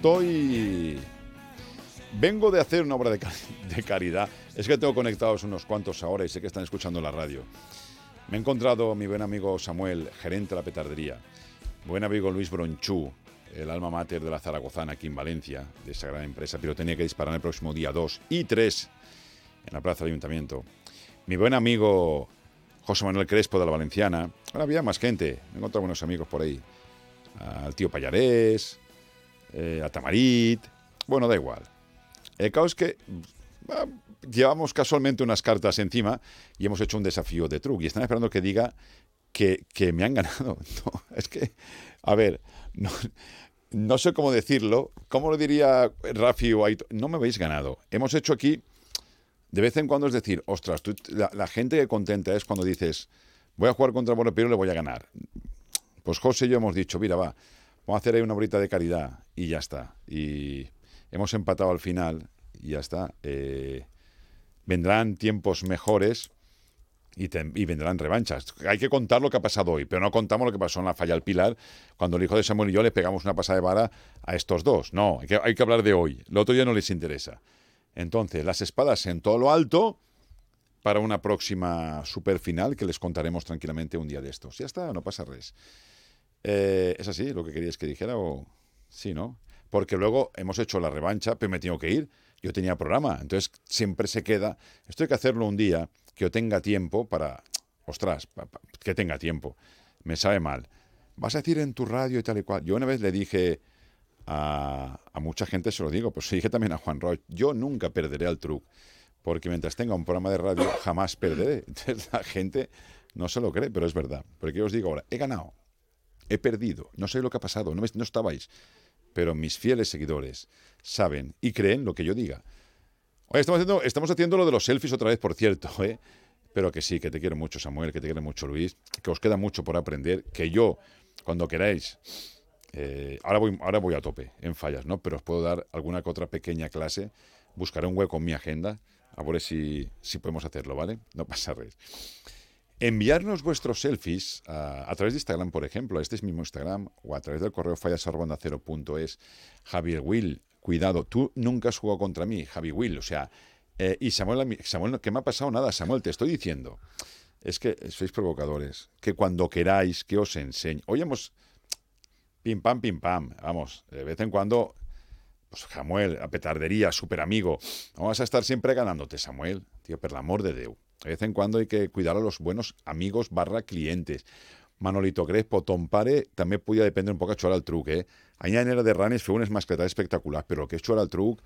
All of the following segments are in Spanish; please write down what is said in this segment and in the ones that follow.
Estoy... Vengo de hacer una obra de, de caridad. Es que tengo conectados unos cuantos ahora y sé que están escuchando la radio. Me he encontrado mi buen amigo Samuel, gerente de la petardería. Buen amigo Luis Bronchú, el alma mater de la Zaragozana aquí en Valencia, de esa gran empresa, pero tenía que disparar el próximo día 2 y 3 en la Plaza del Ayuntamiento. Mi buen amigo José Manuel Crespo de la Valenciana. Ahora había más gente, me he encontrado buenos amigos por ahí. Al tío Payarés, eh, a Tamarit. Bueno, da igual. El caos es que ah, llevamos casualmente unas cartas encima y hemos hecho un desafío de truco y están esperando que diga que, que me han ganado. No, es que, a ver, no, no sé cómo decirlo. ¿Cómo lo diría Rafi o Aito? No me habéis ganado. Hemos hecho aquí, de vez en cuando es decir, ostras, la, la gente que contenta es cuando dices, voy a jugar contra Bueno, pero le voy a ganar. Pues José y yo hemos dicho, mira, va, vamos a hacer ahí una horita de caridad y ya está. Y hemos empatado al final y ya está. Eh, vendrán tiempos mejores y, vendrán revanchas. Hay que contar lo que ha pasado hoy, pero no contamos lo que pasó en la falla al Pilar, cuando el hijo de Samuel y yo le pegamos una pasada de vara a estos dos. No, hay que, hay que hablar de hoy. Lo otro ya no les interesa. Entonces, las espadas en todo lo alto para una próxima super final que les contaremos tranquilamente un día de estos. Ya está, no pasa res. Eh, ¿Es así lo que querías que dijera o sí, no? Porque luego hemos hecho la revancha, pero me tengo que ir. Yo tenía programa, entonces siempre se queda. Esto hay que hacerlo un día que yo tenga tiempo para, ostras, que tenga tiempo. Me sabe mal. Vas a decir en tu radio y tal y cual. Yo una vez le dije a, a mucha gente, se lo digo, pues se dije también a Juan Roy, yo nunca perderé al truc, porque mientras tenga un programa de radio jamás perderé. Entonces la gente no se lo cree, pero es verdad. Porque yo os digo ahora, he ganado, he perdido, no sé lo que ha pasado, no, no estabais, pero mis fieles seguidores saben y creen lo que yo diga. Oye, estamos haciendo, estamos haciendo lo de los selfies otra vez, por cierto, ¿eh? Pero que sí, que te quiero mucho, Samuel, que te quiero mucho, Luis, que os queda mucho por aprender, que yo, cuando queráis, eh, ahora, voy, ahora voy a tope en fallas, ¿no? Pero os puedo dar alguna que otra pequeña clase, buscaré un hueco en mi agenda, a ver si, si podemos hacerlo, ¿vale? No pasa res. Enviarnos vuestros selfies a, través de Instagram, por ejemplo, a este es mismo Instagram, o a través del correo fallasarbondacero.es. Javier Will, cuidado, tú nunca has jugado contra mí, Javi Will, o sea, eh, y Samuel, Samuel, que me ha pasado nada, Samuel, te estoy diciendo. Es que sois provocadores, que cuando queráis que os enseñe. Hoy hemos, pim pam, pim pam, vamos, de vez en cuando, pues Samuel, a petardería, súper amigo, vas a estar siempre ganándote, Samuel, tío, per l'amor de Déu. De vez en cuando hay que cuidar a los buenos amigos barra clientes. Manolito Crespo, Tom Pare, també podia dependre un poc a jugar al truc, eh? Era de ranes feu unes mascletades espectaculars, però que és jugar al truc,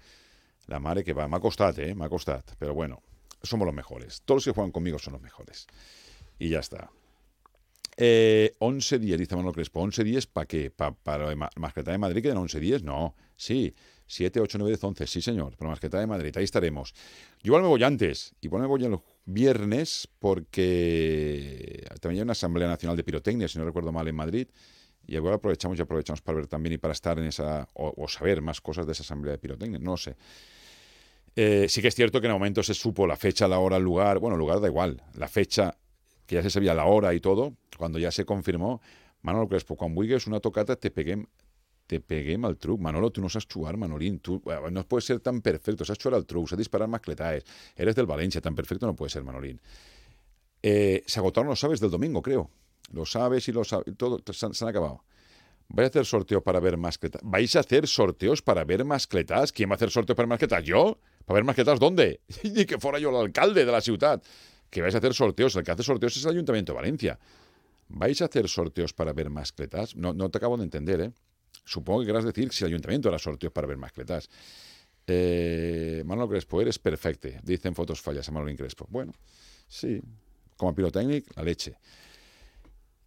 la mare que va, m'ha costat, eh? M'ha costat, però bueno, somos los mejores. Todos los que juegan conmigo son los mejores. Y ya está. Eh, 11 días, dice Manuel Crespo. 11 días para qué? ¿Pa- ¿Para la de Madrid quedan 11 días? No. Sí. 7, 8, 9, 10, 11. Sí, señor. Mascleta de Madrid. Ahí estaremos. Yo igual me voy antes. Igual me voy el viernes porque también hay una Asamblea Nacional de Pirotecnia, si no recuerdo mal, en Madrid. Y igual aprovechamos y aprovechamos para ver también y para estar en esa, o, saber más cosas de esa Asamblea de Pirotecnia. No lo sé. Eh, sí que es cierto que en el momento se supo la fecha, la hora, el lugar. Bueno, el lugar da igual. La fecha, que ya se sabía la hora y todo, cuando ya se confirmó, Manolo Crespo, quan vulguis una tocata te peguem te peguem al truc. Manolo, tú no sabes jugar, Manolín. Tú eh, no puedes ser tan perfecto. Sabes jugar al truc, sabes disparar mascletaes. Eres del Valencia, tan perfecto no puedes ser, Manolín. Eh, se agotaron los sabes del domingo, creo. Los sabes y los sabes, se han, acabado. ¿Vais a hacer sorteo para ver mascletas? ¿Vais a hacer sorteos para ver mascletas? ¿Quién va a hacer sorteos para mascletas? ¿Yo? ¿Para ver mascletas dónde? Ni que fuera yo el alcalde de la ciudad. Que vais a hacer sorteos. El que hace sorteos es el Ayuntamiento de Valencia. ¿Vais a hacer sorteos para ver mascletas? No, no te acabo de entender, ¿eh? Supongo que querrás decir si el Ayuntamiento hará sorteos para ver mascletas. Eh, Manolo Crespo, eres perfecto. Dicen fotos fallas a Manolín Crespo. Bueno, sí. Como pirotécnico, la leche.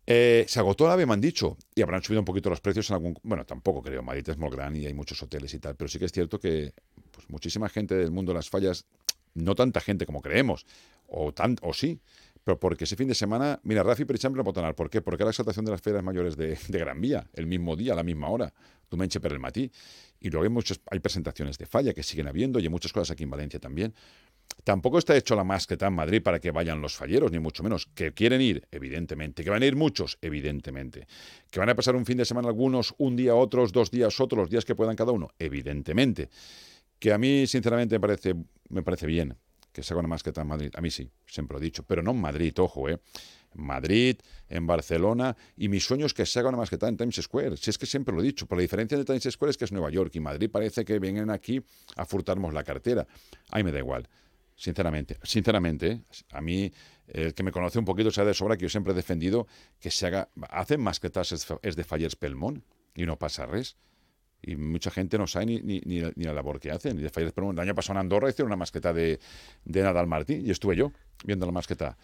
Eh, se agotó la ave, me han dicho, y habrán subido un poquito los precios en algún... Bueno, tampoco creo, Madrid es muy grande y hay muchos hoteles y tal, pero sí que es cierto que pues, muchísima gente del mundo de las fallas, no tanta gente como creemos, o, tan, o sí, pero porque ese fin de semana, mira, Rafi per ejemplo, no pot anar. ¿Por qué? Porque era la exaltación de las ferias mayores de, Gran Vía, el mismo día, a la misma hora, Dumenche per el matí. Y luego hay, muchos, hay presentaciones de falla que siguen habiendo y hay muchas cosas aquí en Valencia también. Tampoco está hecho la masqueta en Madrid para que vayan los falleros, ni mucho menos. Que quieren ir, evidentemente. Que van a ir muchos, evidentemente. Que van a pasar un fin de semana algunos, un día otros, dos días otros, los días que puedan cada uno, evidentemente. Que a mí, sinceramente, me parece, me parece bien que se haga una masqueta en Madrid. A mí sí, siempre lo he dicho. Pero no en Madrid, ojo, ¿eh? Madrid, en Barcelona, y mi sueño es que se haga una masqueta en Times Square. Si es que siempre lo he dicho, por la diferencia de Times Square es que es Nueva York y Madrid parece que vienen aquí a furtarnos la cartera. A mí me da igual, sinceramente. Sinceramente, a mí, el que me conoce un poquito sabe de sobra que yo siempre he defendido que se haga... Hacen masquetas es de Fallers Pelmont y no pasa res. Y mucha gente no sabe ni, ni, ni, la labor que hacen. Y de Fallers Pelmont, el año pasado en Andorra hicieron una masqueta de, de Nadal Martí y estuve yo viendo la masqueta.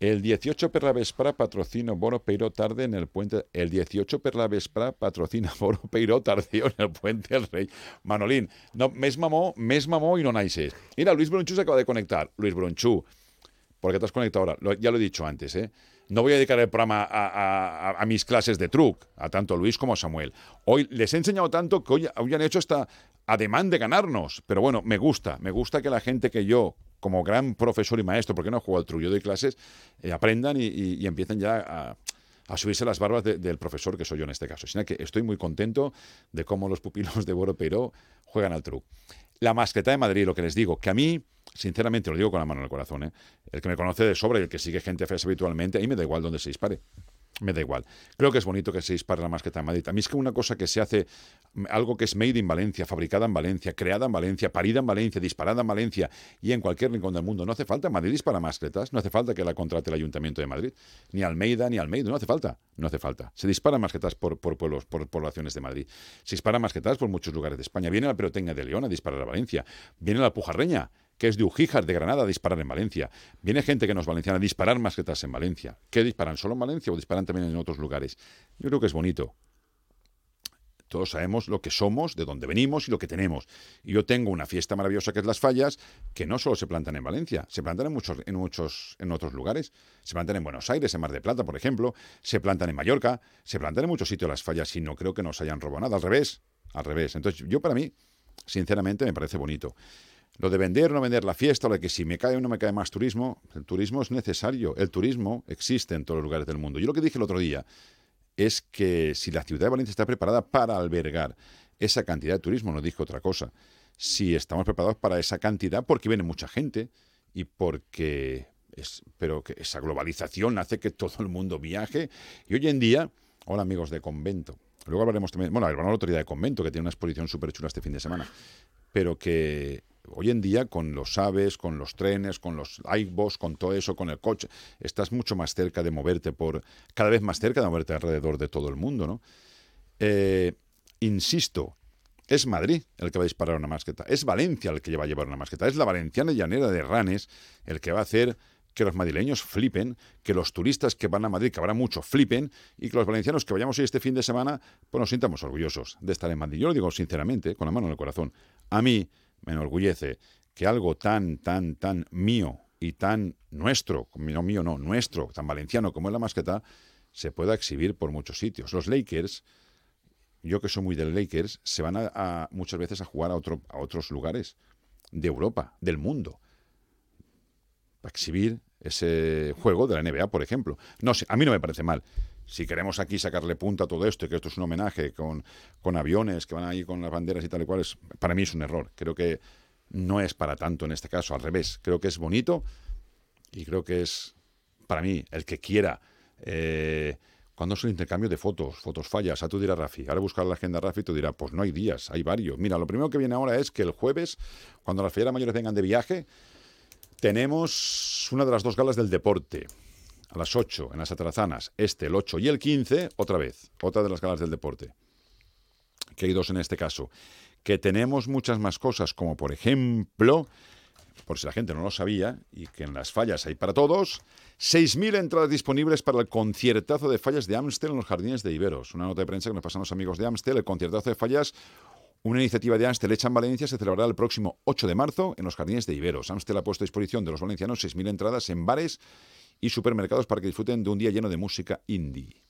El 18 per la vespra patrocina Boro Peiro tarde en el puente. El 18 per la vespra patrocina Boro Peiro tardío en el puente del Rey. Manolín, no, mes mamó, mes mamó y no naices. Mira, Luis Bronchú se acaba de conectar. Luis Bronchú, ¿por qué te has conectado ahora? ya lo he dicho antes, ¿eh? No voy a dedicar el programa a, mis clases de truc, a tanto Luis como a Samuel. Hoy les he enseñado tanto que hoy, han hecho esta ademán de ganarnos. Pero bueno, me gusta, me gusta que la gente que yo, como gran profesor y maestro, porque no juego al truco, yo doy clases, eh, aprendan y, empiecen ya a, subirse las barbas del profesor que soy yo en este caso. Sino que estoy muy contento de cómo los pupilos de Boro Peiro juegan al truco. La masqueta de Madrid, lo que les digo, que a mí, sinceramente, lo digo con la mano en el corazón, ¿eh? el que me conoce de sobra y el que sigue gente fea habitualmente, a mí me da igual donde se dispare me da igual. Creo que es bonito que se dispare la masqueta en Madrid. A mí es que una cosa que se hace, algo que es made in Valencia, fabricada en Valencia, creada en Valencia, parida en Valencia, disparada en Valencia y en cualquier rincón del mundo. No hace falta. Madrid dispara masquetas. No hace falta que la contrate el Ayuntamiento de Madrid. Ni Almeida, ni Almeida. No hace falta. No hace falta. Se disparan masquetas por, por pueblos, por poblaciones de Madrid. Se disparan masquetas por muchos lugares de España. Viene la Peroteña de León a disparar a Valencia. Viene la Pujarreña que es de Ujíjar, de Granada, a disparar en Valencia. Viene gente que no es valenciana a disparar masquetas en Valencia. ¿Qué disparan? ¿Solo en Valencia o disparan también en otros lugares? Yo creo que es bonito. Todos sabemos lo que somos, de dónde venimos y lo que tenemos. Y yo tengo una fiesta maravillosa que es Las Fallas, que no solo se plantan en Valencia, se plantan en muchos, en muchos, en otros lugares. Se plantan en Buenos Aires, en Mar de Plata, por ejemplo, se plantan en Mallorca, se plantan en muchos sitios las fallas y no creo que nos hayan robado nada. Al revés, al revés. Entonces, yo para mí, sinceramente, me parece bonito. Lo de vender o no vender la fiesta, lo de que si me cae o no me cae más turismo, el turismo es necesario. El turismo existe en todos los lugares del mundo. Yo lo que dije el otro día es que si la ciudad de Valencia está preparada para albergar esa cantidad de turismo, no dije otra cosa. Si estamos preparados para esa cantidad, porque viene mucha gente y porque es, pero que esa globalización hace que todo el mundo viaje. Y hoy en día, hola amigos de convento, luego hablaremos también, bueno, la autoridad de convento, que tiene una exposición súper chula este fin de semana, pero que hoy en día con los aves, con los trenes, con los iBus, con todo eso, con el coche, estás mucho más cerca de moverte por, cada vez más cerca de moverte alrededor de todo el mundo, ¿no? Eh, insisto, es Madrid el que va a disparar una masqueta, es Valencia el que va a llevar una masqueta, es la valenciana llanera de Ranes el que va a hacer que los madrileños flipen, que los turistas que van a Madrid, que habrá mucho, flipen, y que los valencianos que vayamos hoy este fin de semana, pues nos sintamos orgullosos de estar en Madrid. Yo lo digo sinceramente, con la mano en el corazón. A mí, me enorgullece que algo tan, tan, tan mío y tan nuestro, no mío, no, nuestro, tan valenciano como es la masqueta, se pueda exhibir por muchos sitios. Los Lakers, yo que soy muy del Lakers, se van a, muchas veces a jugar a, otro, a otros lugares de Europa, del mundo, para exhibir ese juego de la NBA, por ejemplo. No sé, a mí no me parece mal. Si queremos aquí sacarle punta a todo esto y que esto es un homenaje con, con aviones que van ahí con las banderas y tal y cual, para mí es un error. Creo que no es para tanto en este caso, al revés. Creo que es bonito y creo que es, para mí, el que quiera. Eh, cuando es el intercambio de fotos? Fotos fallas. A tú dirás, Rafi. Ahora buscar la agenda Rafi, tú dirás, pues no hay días, hay varios. Mira, lo primero que viene ahora es que el jueves, cuando las fieras mayores vengan de viaje, tenemos una de las dos galas del deporte a las 8 en las Atarazanas, este, el 8 y el 15, otra vez, otra de las galas del deporte, que hay dos en este caso, que tenemos muchas más cosas, como por ejemplo, por si la gente no lo sabía, y que en las fallas hay para todos, 6.000 entradas disponibles para el conciertazo de fallas de Amstel en los jardines de Iberos. Una nota de prensa que nos pasan los amigos de Amstel, el conciertazo de fallas una iniciativa de Amstel hecha en Valencia se celebrará el próximo 8 de marzo en los jardines de Iberos. Amstel ha puesto a disposición de los valencianos 6.000 entradas en bares y supermercados para que disfruten de un día lleno de música indie.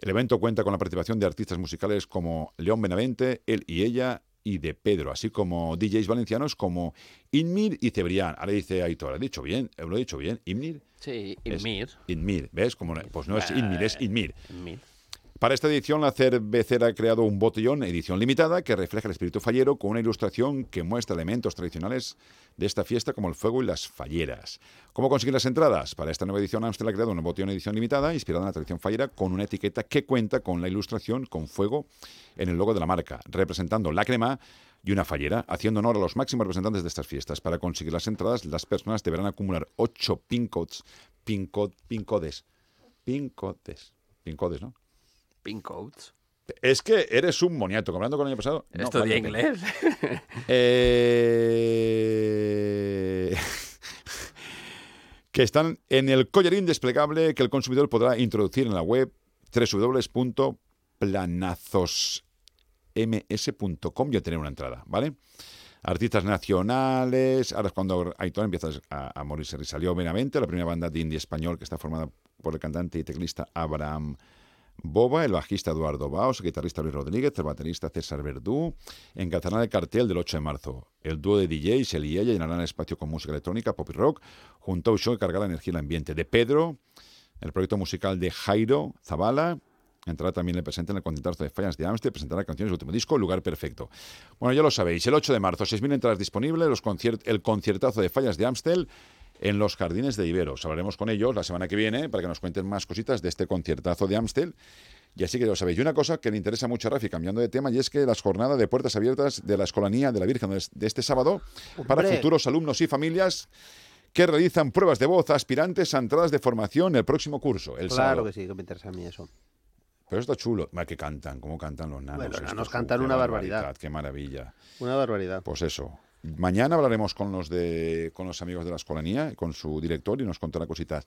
El evento cuenta con la participación de artistas musicales como León Benavente, él y ella, y de Pedro, así como DJs valencianos como Inmir y Cebrián. Ahora dice Aitor, ¿lo he dicho bien? ¿Lo he dicho bien? ¿Inmir? Sí, Inmir. Inmir, ¿ves? Como, pues no es Inmir, es Inmir. Inmir. Para esta edición, la cervecera ha creado un botellón edición limitada que refleja el espíritu fallero con una ilustración que muestra elementos tradicionales de esta fiesta como el fuego y las falleras. ¿Cómo conseguir las entradas? Para esta nueva edición, Amstel ha creado un botellón edición limitada inspirada en la tradición fallera con una etiqueta que cuenta con la ilustración con fuego en el logo de la marca, representando la crema y una fallera, haciendo honor a los máximos representantes de estas fiestas. Para conseguir las entradas, las personas deberán acumular 8 pin codes, pin, code- pin codes, pin codes, pin codes, ¿no? Pink coats. Es que eres un moniato. Hablando con el año pasado. no, Estudié inglés. Eh, que están en el collarín desplegable que el consumidor podrá introducir en la web www.planazosms.com y obtener una entrada, ¿vale? Artistas nacionales, ahora es cuando Aitor empieza a, a morirse. Salió Benavente, la primera banda de indie español que está formada por el cantante y teclista Abraham Boba, el bajista Eduardo Baos, el guitarrista Luis Rodríguez, el baterista César Verdú, encabezarán el cartel del 8 de marzo. El dúo de DJs, él y ella, llenarán el espacio con música electrónica, pop y rock, junto a un show que cargará energía en el ambiente. De Pedro, el proyecto musical de Jairo Zavala, entrará también el presente en el conciertazo de Fallas de Amstel, presentará canciones del último disco, Lugar Perfecto. Bueno, ya lo sabéis, el 8 de marzo, 6.000 entradas disponibles, los el conciertazo de Fallas de Amstel en los jardines de Iberos. Hablaremos con ellos la semana que viene para que nos cuenten más cositas de este conciertazo de Amstel. Y así que lo sabéis. Y una cosa que le interesa mucho a Rafi, cambiando de tema, y es que las jornadas de puertas abiertas de la Escolanía de la Virgen de de este sábado para futuros alumnos y familias que realizan pruebas de voz aspirantes a entradas de formación el próximo curso, el Claro sábado. que sí, que me interesa a mí eso. Pero está chulo. Va, que cantan, cómo cantan los nanos. Bueno, los nanos cantan una barbaridad. Qué maravilla. Una barbaridad. Pues eso. Mañana hablaremos con los de con los amigos de la escolanía, con su director y nos contará cositas.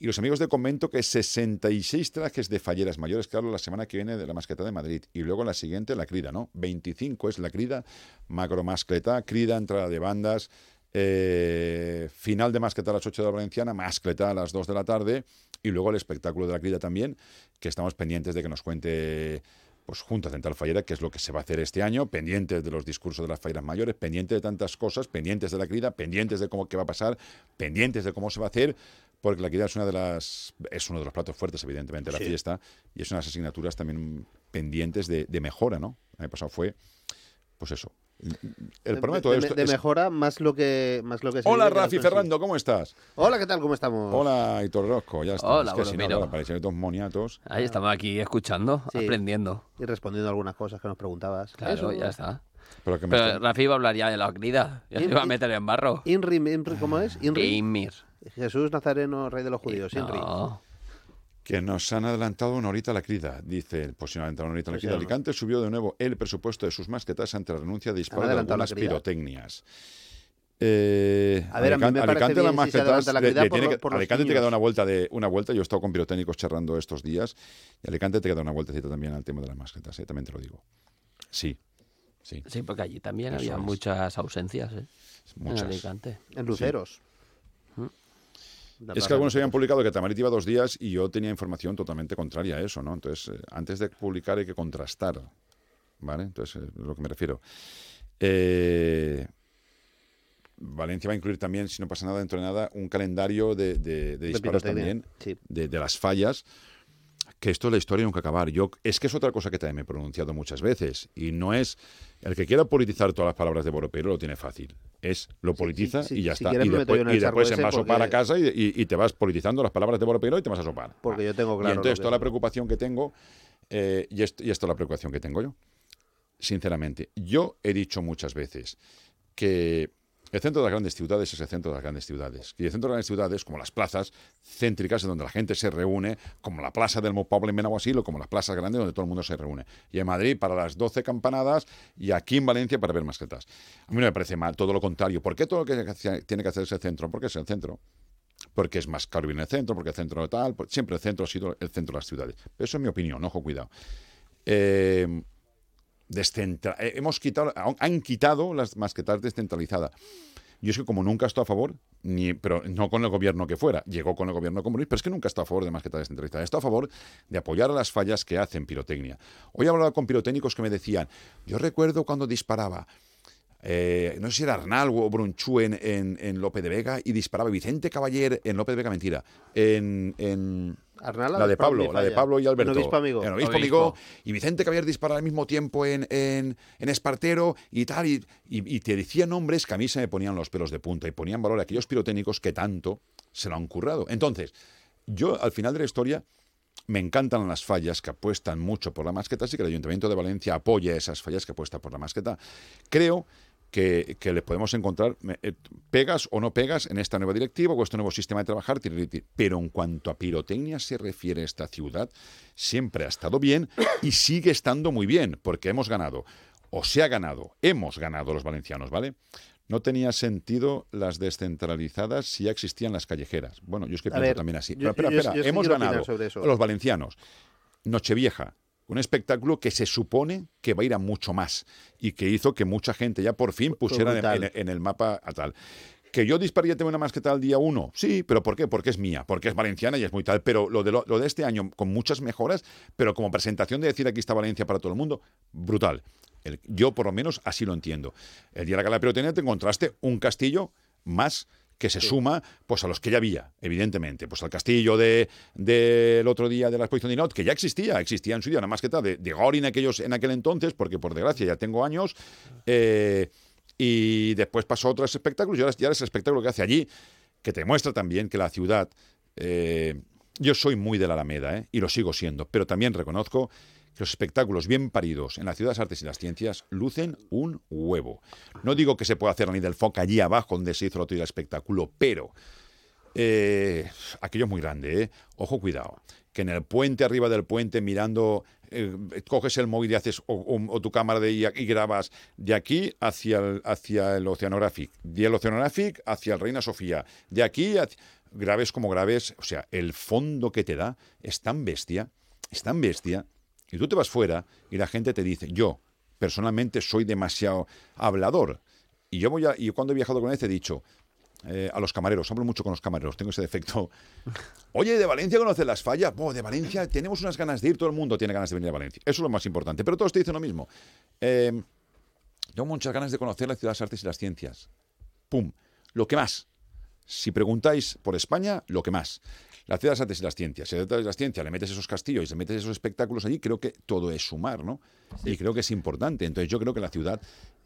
Y los amigos del convento que 66 trajes de falleras mayores, claro, la semana que viene de la mascleta de Madrid. Y luego la siguiente, la crida, ¿no? 25 es la crida, macro mascleta, crida, entrada de bandas, eh, final de mascleta a las 8 de la Valenciana, mascleta a las 2 de la tarde y luego el espectáculo de la crida también, que estamos pendientes de que nos cuente pues Junta Central Fallera, que es lo que se va a hacer este año, pendientes de los discursos de las falleras mayores, pendientes de tantas cosas, pendientes de la crida, pendientes de cómo qué va a pasar, pendientes de cómo se va a hacer, porque la crida es una de las es uno de los platos fuertes, evidentemente, de la Sí. fiesta, y es unas asignaturas también pendientes de, de mejora, ¿no? El año pasado fue, pues eso. El De- problema de todo de, esto de es- mejora más lo que más lo que se Hola Rafi. Ferrando, ¿cómo estás? Hola, ¿qué tal? ¿Cómo estamos? Hola Hitor Rosco, ya está. Hola, es que bueno, si no, claro, parecían dos moniatos. Ahí estamos aquí escuchando, Sí. aprendiendo. Y respondiendo algunas cosas que nos preguntabas. Claro, Eso. ya está. Pero que me Pero Rafi iba a hablar ya de la crida. Ya se iba a meter en barro. Inri, Inri, ¿cómo es? Inri. Inmir. Jesús Nazareno, rey de los judíos. Inri. No. Que nos han adelantado una horita la crida, dice, han adelantado una horita la crida. Alicante subió de nuevo el presupuesto de sus masquetas ante la renuncia de disparo de algunas pirotecnias. Eh, A ver, a mí me parece Alicante, bien las masquetas la le- crida le por tiene lo- que- por los Alicante te niños. queda una vuelta de una vuelta. Yo he estado con pirotécnicos charlando estos días y Alicante te queda una vueltecita también al tema de las masquetas. eh, También te lo digo. Sí, sí, Sí, porque allí también Eso había es. muchas ausencias, ¿eh? muchas. En Alicante. En Luceros. Es que algunos habían publicado que Tamarit iba dos días y yo tenía información totalmente contraria a eso, ¿no? Entonces, eh, antes de publicar hay que contrastar, ¿vale? Entonces, eh, es lo que me refiero. Eh, Valencia va a incluir también, si no pasa nada, dentro de nada, un calendario de, de- de disparos pirotecnia, también, sí. de, de las fallas, que esto es la historia nunca acabar. Yo, es que es otra cosa que también me he pronunciado muchas veces, y no es, el que quiera politizar todas las palabras de Boropero lo tiene fácil. Es, lo politiza sí, y ya si está. y después, y se va a sopar a casa y, y- y te vas politizando las palabras de Boropero y te vas a sopar. Porque yo tengo y claro. lo entonces toda la preocupación que tengo, eh, y, esto, y esto es la preocupación que tengo yo, sinceramente. Yo he dicho muchas veces que el centro de las grandes ciudades es el centro de las grandes ciudades. Y el centro de las grandes ciudades, como las plazas céntricas donde la gente se reúne, como la plaza del Mopable en Benaguasil o como las plazas grandes donde todo el mundo se reúne. Y en Madrid para las 12 campanadas y aquí en Valencia para ver masquetas. A mí no me parece mal, todo lo contrario. ¿Por qué todo lo que tiene que hacer es el centro? Porque es el centro porque es más caro en el centro, porque el centro tal, siempre el centro ha sido el centro de las ciudades. Pero eso es mi opinión, ojo, cuidado. Eh, descentra- eh, hemos quitado, han quitado las masquetas descentralizadas. Yo es que como nunca estado a favor, ni, pero no con el gobierno que fuera, llegó con el gobierno comunista, pero es que nunca estado a favor de masquetas descentralizadas. Estado a favor de apoyar a las fallas que hacen pirotecnia. Hoy he hablado con pirotécnicos que me decían, yo recuerdo cuando disparaba, eh, no sé si era Arnal o Brunchú en, en, en Lope de Vega y disparaba Vicente Caballer en Lope de Vega, mentira, en, en Arnal, la de Pablo, la de Pablo y Alberto. En Obispo Amigo. En Obispo Obispo. Amigo. Y Vicente Caballer dispara al mismo tiempo en, en, en Espartero y tal. Y, y- y te decía nombres que a mí se me ponían los pelos de punta y ponían valor a aquellos pirotécnicos que tanto se lo han currado. Entonces, yo al final de la historia me encantan las fallas que apuestan mucho por la masqueta, así que el Ayuntamiento de Valencia apoya esas fallas que apuestan por la masqueta. Creo que, que le podemos encontrar eh, pegas o no pegas en esta nueva directiva o este nuevo sistema de trabajar, pero en cuanto a pirotecnia se refiere esta ciudad, siempre ha estado bien y sigue estando muy bien, porque hemos ganado, o se ha ganado, hemos ganado los valencianos, ¿vale? No tenía sentido las descentralizadas si ya existían las callejeras. Bueno, yo es que A pienso ver, también así. yo- Pero espera, espera, yo hemos ganado sobre eso. los valencianos. Nochevieja, un espectáculo que se supone que va a ir a mucho más y que hizo que mucha gente ya por fin pusiera en, brutal. en- en el mapa a tal. Que yo dispararía tengo una masqueta al día uno, sí, pero ¿por qué? Porque es mía, porque es valenciana y es muy tal. Pero lo de, lo, lo de este año, con muchas mejoras, pero como presentación de decir aquí está Valencia para todo el mundo, brutal. El- yo por lo menos así lo entiendo. El día de la gala te encontraste un castillo más que se suma pues a los que ya había, evidentemente. Pues al castillo de- del otro día de la exposición de Inot, que ya existía, existía en su día una masqueta de, de Gori en, aquellos, en aquel entonces, porque por desgracia ya tengo años. eh, y después pasó a otros espectáculos y ahora, y ahora es el espectáculo que hace allí, que te muestra también que la ciudad... eh, yo soy muy de la Alameda, ¿eh? y lo sigo siendo, pero también reconozco que los espectáculos bien paridos en la Ciudad de las Artes y las Ciencias lucen un huevo. No digo que se pueda hacer ni del foca allí abajo donde se hizo el otro día el espectáculo, pero eh, aquello es muy grande, ¿eh? Ojo, cuidado. Que en el puente, arriba del puente, mirando, eh, coges el móvil y haces, o, tu cámara de, y, y grabas de aquí hacia el, hacia el Oceanographic, del Oceanographic hacia el Reina Sofía, de aquí hacia, grabes como grabes, o sea, el fondo que te da es tan bestia, es tan bestia, y tú te vas fuera y la gente te dice, yo personalmente soy demasiado hablador. Y yo voy a, y cuando he viajado con él he dicho, eh, a los camareros, hablo mucho con los camareros, tengo ese defecto. Oye, ¿de Valencia conoces las fallas? Buah, de Valencia tenemos unas ganas de ir, todo el mundo tiene ganas de venir a Valencia. Eso es lo más importante. Pero todos te dicen lo mismo. Eh, tengo muchas ganas de conocer la ciudad de las artes y las ciencias. ¡Pum! Lo que más. Si preguntáis por España, lo que más. La ciudad de las artes y las ciencias. Si a la ciudad de las ciencias le metes esos castillos y le metes esos espectáculos allí, creo que todo es sumar, ¿no? Y creo que es importante. Entonces yo creo que la ciudad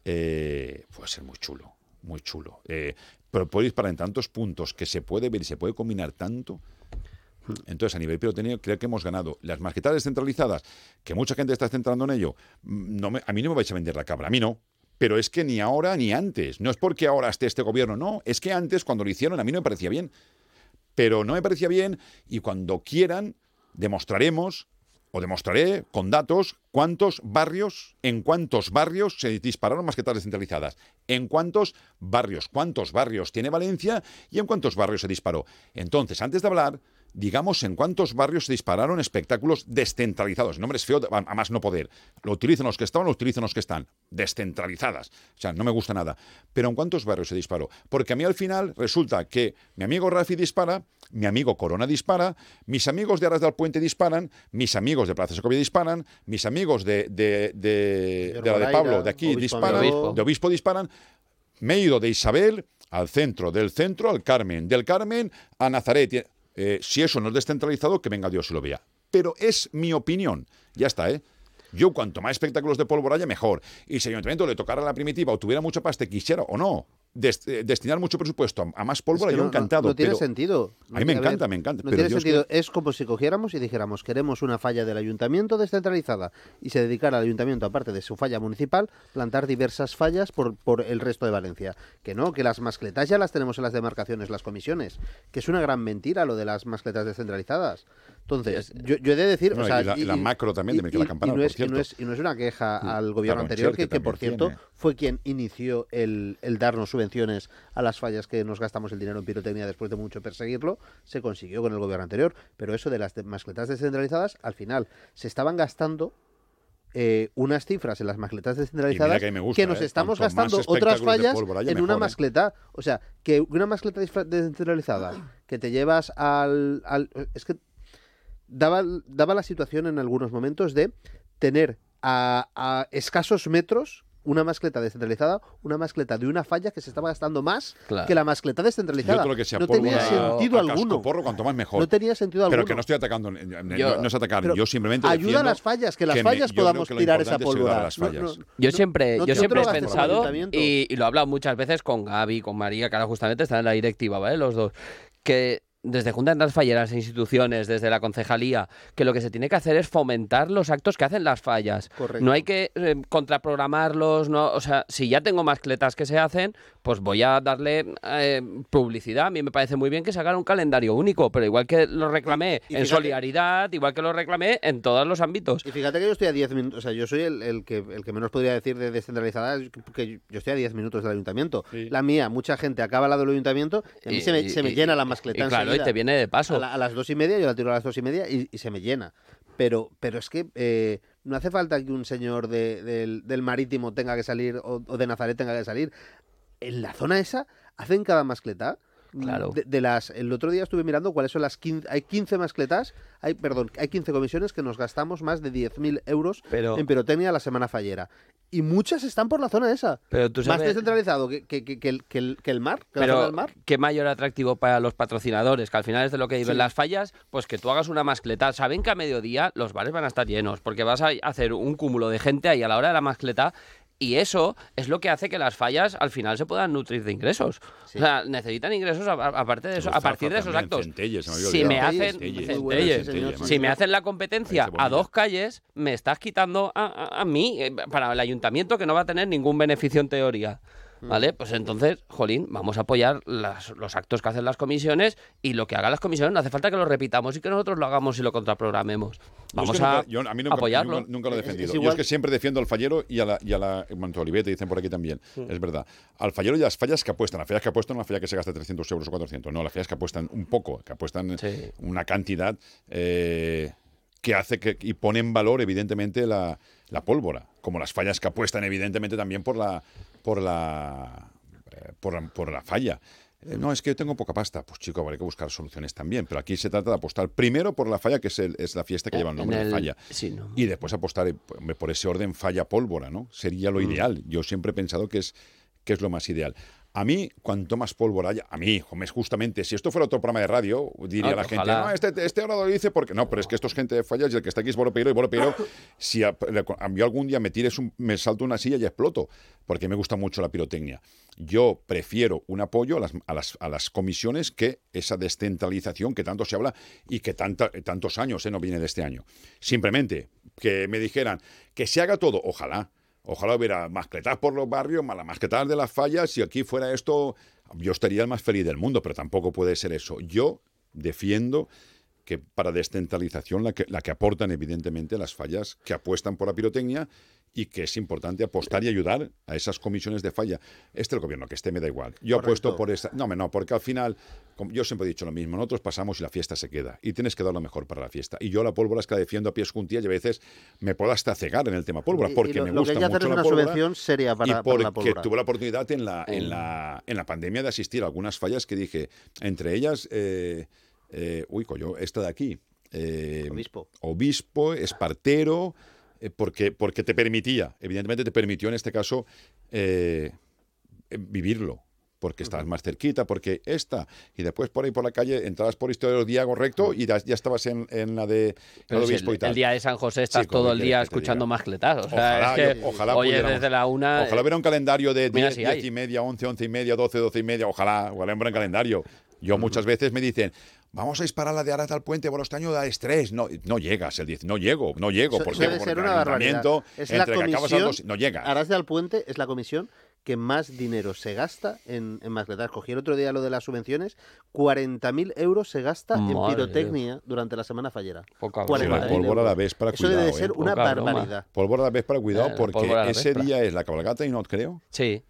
eh, puede ser muy chulo, muy chulo. Eh, pero puede disparar en tantos puntos que se puede ver y se puede combinar tanto. Entonces, a nivel pirotécnico, creo que hemos ganado. Las maquetas descentralizadas, que mucha gente está centrando en ello, mm, no me- a mí no me vais a vender la cabra, a mí no. Pero es que ni ahora ni antes. No es porque ahora esté este gobierno, no. Es que antes, cuando lo hicieron, a mí no me parecía bien. Pero no me parecía bien y cuando quieran, demostraremos o demostraré con datos cuántos barrios, en cuántos barrios se dispararon masquetas descentralizadas, en cuántos barrios, cuántos barrios tiene Valencia y en cuántos barrios se disparó. Entonces, antes de hablar, digamos en cuántos barrios se dispararon espectáculos descentralizados. Nombre es feo, a más no poder. Lo utilizan los que estaban, lo utilizan los que están. Descentralizadas. O sea, no me gusta nada. Pero ¿en cuántos barrios se disparó? Porque a mí al final resulta que mi amigo Rafi dispara, mi amigo Corona dispara, mis amigos de Aras del Puente disparan, mis amigos de Plaza Segovia disparan, mis amigos de, de, de, De de la de Pablo de aquí Obispo disparan, Amigo. de Obispo disparan. Me he ido de Isabel al centro, del centro al Carmen, del Carmen a Nazaret. Eh, si eso no es descentralizado, que venga Dios y lo vea. Pero es mi opinión. Ya está, ¿eh? Yo, cuanto más espectáculos de pólvora haya, mejor. Y si el ayuntamiento le tocara a la primitiva o tuviera mucha pasta, quisiera o no, des- eh, destinar mucho presupuesto a, a más pólvora, Es que yo no- encantado. No, no tiene pero sentido. a mí me ver, encanta, me encanta, No pero tiene sentido. Es como si cogiéramos y dijéramos, queremos una falla del ayuntamiento descentralizada y se dedicara al ayuntamiento, aparte de su falla municipal, plantar diversas fallas por, por el resto de Valencia. Que no, que las mascletas ya las tenemos en las demarcaciones, las comisiones. Que es una gran mentira lo de las mascletas descentralizadas. Entonces, yo, yo he de decir... O sea, y la- la macro también de Miquel Campana, y no por es, y no es- y no es una queja al gobierno anterior, que, que por cierto tiene. fue quien inició el, el darnos subvenciones a las fallas que nos gastamos el dinero en pirotecnia después de mucho perseguirlo, se consiguió con el gobierno anterior. Pero eso de las mascletas descentralizadas, al final se estaban gastando eh, unas cifras en las mascletas descentralizadas que nos ¿eh? estamos gastando otras fallas pólvora en una ¿eh? mascleta. O sea, que una mascleta descentralizada que te llevas al, al- Es que daba, daba la situación en algunos momentos de tener a, a escasos metros una mascleta descentralizada, una mascleta de una falla que se estaba gastando más Claro. que la mascleta descentralizada. que sea no tenía sentido a alguno. cuanto más mejor. No tenía sentido Pero alguno. que no estoy atacando, eh, eh, Yo- no, no es atacar, Pero yo simplemente ayuda a las fallas, que las que fallas podamos tirar esa pólvora. No, no, Yo siempre, no yo siempre he pensado, y, y lo he hablado muchas veces con Gaby, con María, que ahora justamente están en la directiva, ¿vale? Los dos, que desde Junta de Falleras e instituciones, desde la concejalía, que lo que se tiene que hacer es fomentar los actos que hacen las fallas. Correcto. No hay que eh, contraprogramarlos, no, o sea, si ya tengo mascletas que se hacen, pues voy a darle eh, publicidad. A mí me parece muy bien que se haga un calendario único, pero igual que lo reclamé Y- y en fíjate- solidaridad, igual que lo reclamé en todos los ámbitos. Y fíjate que yo estoy a 10 minutos, o sea, yo soy el, el que, el que menos podría decir de descentralizada, es que- yo estoy a 10 minutos del ayuntamiento. Sí. La mía, mucha gente acaba al lado del ayuntamiento y a mí se, me, se me y- llena la mascleta claro, y te viene de paso. A, la- a las dos y media, yo la tiro a las dos y media y, y se me llena. Pero, pero es que eh, no hace falta que un señor de- del, del marítimo tenga que salir o, o de Nazaret tenga que salir. En la zona esa hacen cada mascleta. Claro. De, de las, el otro día estuve mirando cuáles son las 15, hay 15 mascletas, hay, perdón, hay 15 comisiones que nos gastamos más de 10.000 euros Pero- en pirotecnia la semana fallera. Y muchas están por la zona esa. Pero tú Más sabes, descentralizado que, que- que- que el, que el- que el mar, que la zona pero del mar. qué mayor atractivo para los patrocinadores, que al final es de lo que viven Sí. las fallas, pues que tú hagas una mascleta. Saben que a mediodía los bares van a estar llenos, porque vas a hacer un cúmulo de gente ahí a la hora de la mascleta. Y eso es lo que hace que las fallas al final se puedan nutrir de ingresos. Sí. O sea, necesitan ingresos a- a- aparte de eso, a partir de esos actos. Centelles, me Si me hacen Centelles, Centelles, Centelles. si me la competencia a dos calles, me estás quitando a, a- a mí, eh, para el ayuntamiento que no va a tener ningún beneficio en teoría. ¿Vale? Pues entonces, jolín, vamos a apoyar las- los actos que hacen las comisiones y lo que hagan las comisiones no hace falta que lo repitamos y que nosotros lo hagamos y lo contraprogramemos. Yo es Vamos que a nunca- yo a mí nunca, apoyarlo. Nunca, nunca lo he Es- es defendido. igual- Yo es que siempre defiendo al fallero y a la, y a la bueno, Olivete dicen por aquí también. Es verdad. Al fallero y a las fallas que apuestan. Las fallas que apuestan no es una falla que se gasta 300 euros o 400. No, las fallas que apuestan un poco, que apuestan Sí. una cantidad eh, que hace que y pone en valor, evidentemente, la, la pólvora. Como las fallas que apuestan, evidentemente, también por la, por la, por la, por la falla. Eh, No, es que yo tengo poca pasta. Pues chico, habrá que buscar soluciones también. Pero aquí se trata de apostar primero por la falla, que es, el- es la fiesta que lleva el nombre de falla. sí, ¿no? Y después apostar eh, por ese orden falla pólvora, ¿no? Sería Mm. lo ideal. Yo siempre he pensado que es, que es lo más ideal. A mí, cuanto más pólvora haya, a mí, justamente, si esto fuera otro programa de radio, diría Ah, la gente, ojalá. no, este, este ahora lo dice porque no, pero es que esto es gente de fallas y el que está aquí es Boro Peiro y Boro Peiro, si a, algún día me tires un, me salto una silla y exploto, porque me gusta mucho la pirotecnia. Yo prefiero un apoyo a las, a las, a las comisiones que esa descentralización que tanto se habla y que tanta, tantos años eh, no viene de este año. Simplemente que me dijeran que se haga todo, ojalá. Ojalá hubiera mascletas por los barrios, mascletas de las fallas. Si aquí fuera esto, yo estaría el más feliz del mundo, pero tampoco puede ser eso. Yo defiendo que para descentralización la que, la que aportan evidentemente las fallas que apuestan por la pirotecnia y que es importante apostar y ayudar a esas comisiones de falla. Este el gobierno que esté me da igual. Yo Correcto. apuesto por esta. No, no, porque al final, yo siempre he dicho lo mismo, nosotros pasamos y la fiesta se queda. Y tienes que dar lo mejor para la fiesta. Y yo la pólvora es que la defiendo a pies juntillas y a veces me puedo hasta cegar en el tema pólvora, y porque lo, me lo que gusta hay que mucho la una pólvora subvención seria para, y para porque la pólvora. tuve la oportunidad en la, en, la, en la pandemia de asistir a algunas fallas que dije, entre ellas, eh, eh, uy, coño, esta de aquí. eh, Obispo. Obispo, Espartero, eh, porque, porque te permitía, evidentemente te permitió en este caso vivirlo. Porque estabas más cerquita, porque esta, y después por ahí por la calle, entrabas por Historia de los Diego recto y ya, ya estabas en, en la de Pero el si obispo el, y tal. el día de San José estás Sí, todo el día escuchando mascletas. O sea, Ojalá, es que yo- ojalá oye pudiéramos- desde la una. Ojalá hubiera un calendario de Mira 10, si hay. 10 y media, 11, 11 y media, 12, 12 y media. Ojalá, ojalá un buen calendario. Yo muchas veces me dicen, vamos a disparar la de Arata al puente, Borostaño da estrés. No, no llegas el 10, no llego, no llego. Eso- ¿Por eso qué? debe Porque ser una barbaridad. Es la comisión, dos- no llegas. Arás de Alpuente es la comisión que más dinero se gasta en, en mascletas. Cogí el otro día lo de las subvenciones, 40.000 euros se gasta Madre en pirotecnia durante la semana fallera. Poca Sí, la 40.000 pólvora a la vez para Eso cuidado. debe ser ¿eh? una Poca broma. barbaridad. Pólvora a la vez para cuidado Eh, porque ese día es la cabalgata y no creo. Sí.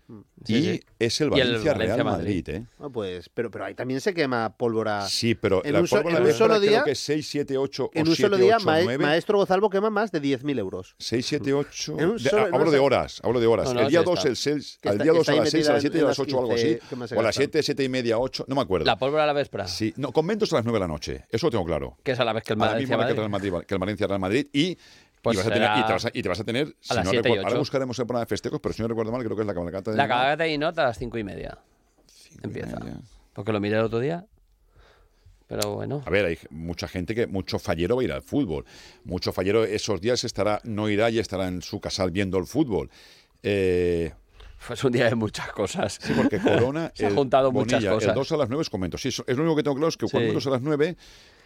sí, y sí. es el el Valencia, Valencia Real Madrid. Madrid, ¿eh? Ah, pues, pero, pero ahí también se quema pólvora. Sí, pero En la un pólvora en un solo creo día- que 6, 7, 8 En un 7, solo día, 8, Mae- 9. Maestro Gozalvo quema más de 10.000 euros. 6, 7, 8. En un de- solo- en hablo de horas, hablo de horas. No, no, el día sí 2, está. el 6, Que al día que 2 está a las 6, a las 7 y a las las 8 o algo 15 así. O a las gastan. 7, 7 y media, 8, no me acuerdo. La pólvora a la véspera. Sí, no, conventos a las 9 de la noche, eso lo tengo claro. Que es a la vez que el A la Valencia misma hora que el, Madrid. Real Madrid, que el Valencia Real Madrid y, Pues y, vas a tener, y, te vas a, y te vas a tener, si las no 7 y recuerdo, ahora 8. buscaremos el programa de festejos, pero si no recuerdo mal, creo que es la cabalgata de La cabalgata de Inot a las cinco y media. Cinco y Empieza. media. Porque lo miré el otro día. Pero bueno. A ver, hay mucha gente que, mucho fallero va a ir al fútbol. Mucho fallero esos días estará, no irá y estará en su casal viendo el fútbol. Eh, Pues un día de muchas cosas. sí, porque Corona. Se han el juntado muchas Bonilla, cosas. El 2 a las 9 os comento. Sí, es lo único que tengo claro, es que Sí. cuando es a las 9,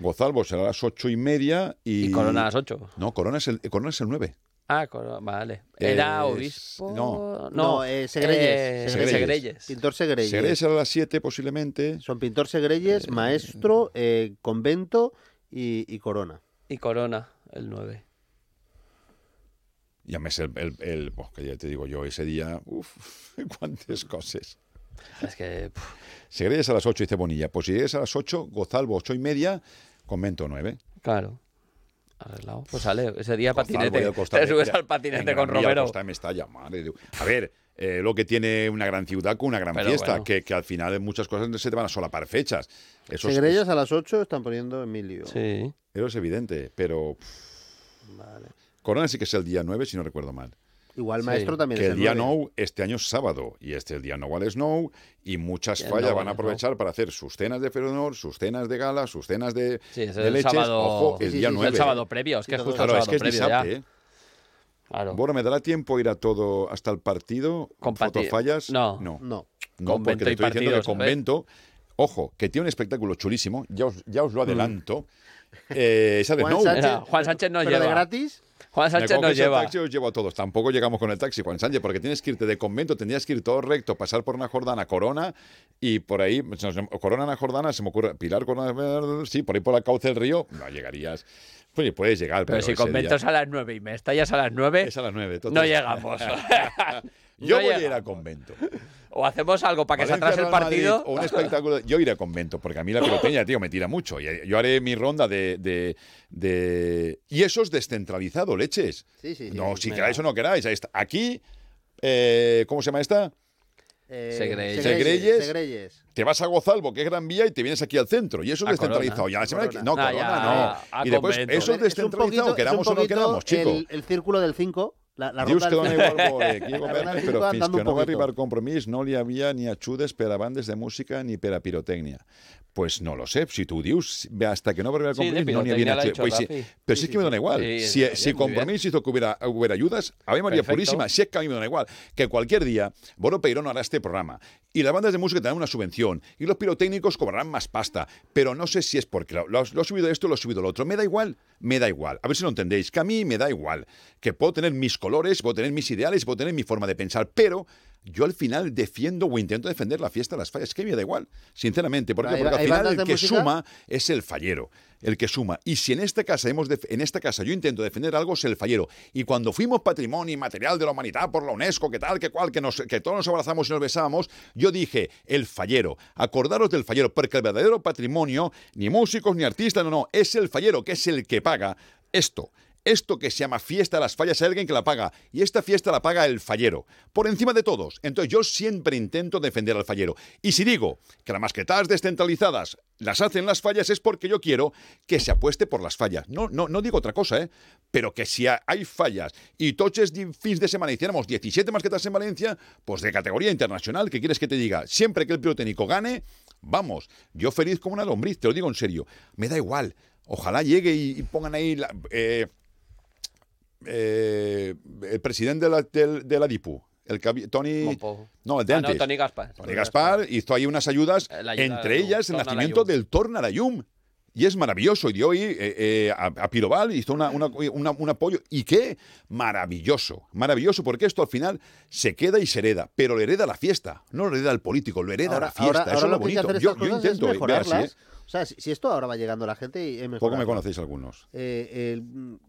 Gozalvo será a las 8 y media y. Y Corona a las 8. No, Corona es el, Corona es el 9. Ah, Corona, vale. Era Es- obispo. no. No, eh, Segreyes, eh, Segreyes. Segreyes. Pintor Segreyes. Será será a las 7 posiblemente. Son pintor Segreyes, maestro, eh, convento y, y corona. Y Corona, el 9. Ya me sé el. el, el- pues, que ya te digo yo, ese día. Uf, cuántas cosas. Es que. puf, Si llegues a las 8, dice Bonilla. Pues si llegues a las 8, Gozalvo 8 y media, convento 9. claro. Arreglado. Pues sale, ese día Gozalvo patinete. Costa Te subes al patinete en con Gran Romero. Costa Mestalla, madre de Dios. A ver, eh, lo que tiene una gran ciudad con una gran Pero fiesta, bueno. que, que al final en muchas cosas se te van a solapar fechas. Eso es, Segreyes a las 8 están poniendo Emilio. Sí. eso es evidente, pero pff, Vale. Corona sí que es el día 9, si no recuerdo mal. Igual Sí. maestro también Que es el día nueve. no este año es sábado y este el día no al snow y muchas El fallas no van a aprovechar para hacer sus cenas de Feronor, sus cenas de gala, sus cenas de, Sí, es de el leches. sábado. Ojo, el Sí, día sí, Es 9. el sábado previo, es que Sí, es justo Claro, el es sábado que es previo dissabte, ya. ¿eh? Claro. Bueno, ¿me dará tiempo ir a todo hasta el partido? Con ¿Fotofallas? No. No, No. No, Convento porque te estoy diciendo que partidos, ¿eh? convento... Ojo, que tiene un espectáculo chulísimo, ya os, ya os lo adelanto. Eh, esa de Juan Snow. Sánchez, Juan Sánchez nos pero de lleva. gratis. Juan Sánchez nos coges el lleva. taxi os llevo a todos. Tampoco llegamos con el taxi, Juan Sánchez, porque tienes que irte de convento, tendrías que ir todo recto, pasar por una Jordana, Corona, y por ahí, Corona, una Jordana, se me ocurre, Pilar, Corona, sí, por ahí por la cauce del río, no llegarías. Pues puedes llegar, pero, Pero si conventos día- a las 9 y me estallas a las 9, es a las nueve. no llegamos. Yo No voy a ir a convento. O hacemos algo para que se Valencia, atrase el Madrid, partido. o un espectáculo. Yo iré a convento, porque a mí la pirotecnia, tío, me tira mucho. Y Yo haré mi ronda de. de, de- Y eso es descentralizado, leches. Sí, sí, sí, no, sí. si queráis o no queráis. Ahí está. Aquí, eh, ¿cómo se llama esta? Eh, Segreyes. Segreyes. Segreyes. Te vas a Gozalvo, que es Gran Vía, y te vienes aquí al centro. Y eso es A descentralizado. Corona. Ya la semana que- Corona. No, Ah, Corona, ya, no. a y después, convento. eso es Es descentralizado, poquito, es un queramos o no poquito queramos, chico. El, el círculo del 5, la, la Dius que dona igual ronda Bernet, del però fins que no va arribar compromís no li havia ni ajudes per a bandes de música ni per a pirotecnia. Pues no lo sé, si tú dius, hasta que no va a arribar Sí, de compromís no ni havia pirotecnia lo ha ni dicho pues sí. Pero Sí, sí, sí, que me sí. dona igual. Sí, si si bien, muy compromís hizo que hubiera, hubiera ayudas, a mí me haría Perfecto. purísima. Si es que a mí me da igual. Que cualquier día Boro Peirón hará este programa y las bandas de música tendrán una subvención y los pirotécnicos cobrarán más pasta. Pero no sé si es porque lo, lo- lo ha subido esto o lo ha subido lo otro. Me da igual, me da igual. A ver si lo entendéis. Que a mí me da igual. Que puedo tener mis colores, puedo tener mis ideales, puedo tener mi forma de pensar, pero yo al final defiendo o intento defender la fiesta de las fallas. Que me da igual, sinceramente. ¿Por qué? Hay- Porque al final el que música- suma es el fallero, el que suma. Y si en esta casa hemos en esta casa yo intento defender algo es el fallero. Y cuando fuimos patrimonio inmaterial de la humanidad por la UNESCO, que tal, que cual, que nos que todos nos abrazamos y nos besábamos, yo dije el fallero. Acordaros del fallero, porque el verdadero patrimonio ni músicos ni artistas, no, no, es el fallero, que es el que paga esto. Esto que se llama fiesta de las fallas hay alguien que la paga y esta fiesta la paga el fallero, por encima de todos. Entonces yo siempre intento defender al fallero. Y si digo que las masquetas descentralizadas las hacen las fallas es porque yo quiero que se apueste por las fallas. No, no, no digo otra cosa, ¿eh? Pero que si ha- hay fallas y toches de fins de semana hiciéramos 17 masquetas en Valencia, pues de categoría internacional, ¿qué quieres que te diga? Siempre que el pirotécnico gane, vamos, yo feliz como una lombriz, te lo digo en serio. Me da igual. Ojalá llegue y, y pongan ahí la- eh, eh, el presidente de la, del- de la DIPU, el Tony... No, el de Ah, no, antes. Tony Gaspar. Tony Gaspar hizo ahí unas ayudas, ayuda entre ellas el nacimiento del Tornarayum. Y es maravilloso. Y hoy eh, eh, a, a Piroval hizo una, una- una- un apoyo. ¿Y qué? Maravilloso. Maravilloso, porque esto al final se queda y se hereda. Pero lo hereda la fiesta. No lo hereda el político, lo hereda la fiesta. Eso es lo bonito. Yo, intento. eh, así, mejorarlas. eh. O sea, si, si esto ahora va llegando a la gente y Poco me conocéis algunos. Eh,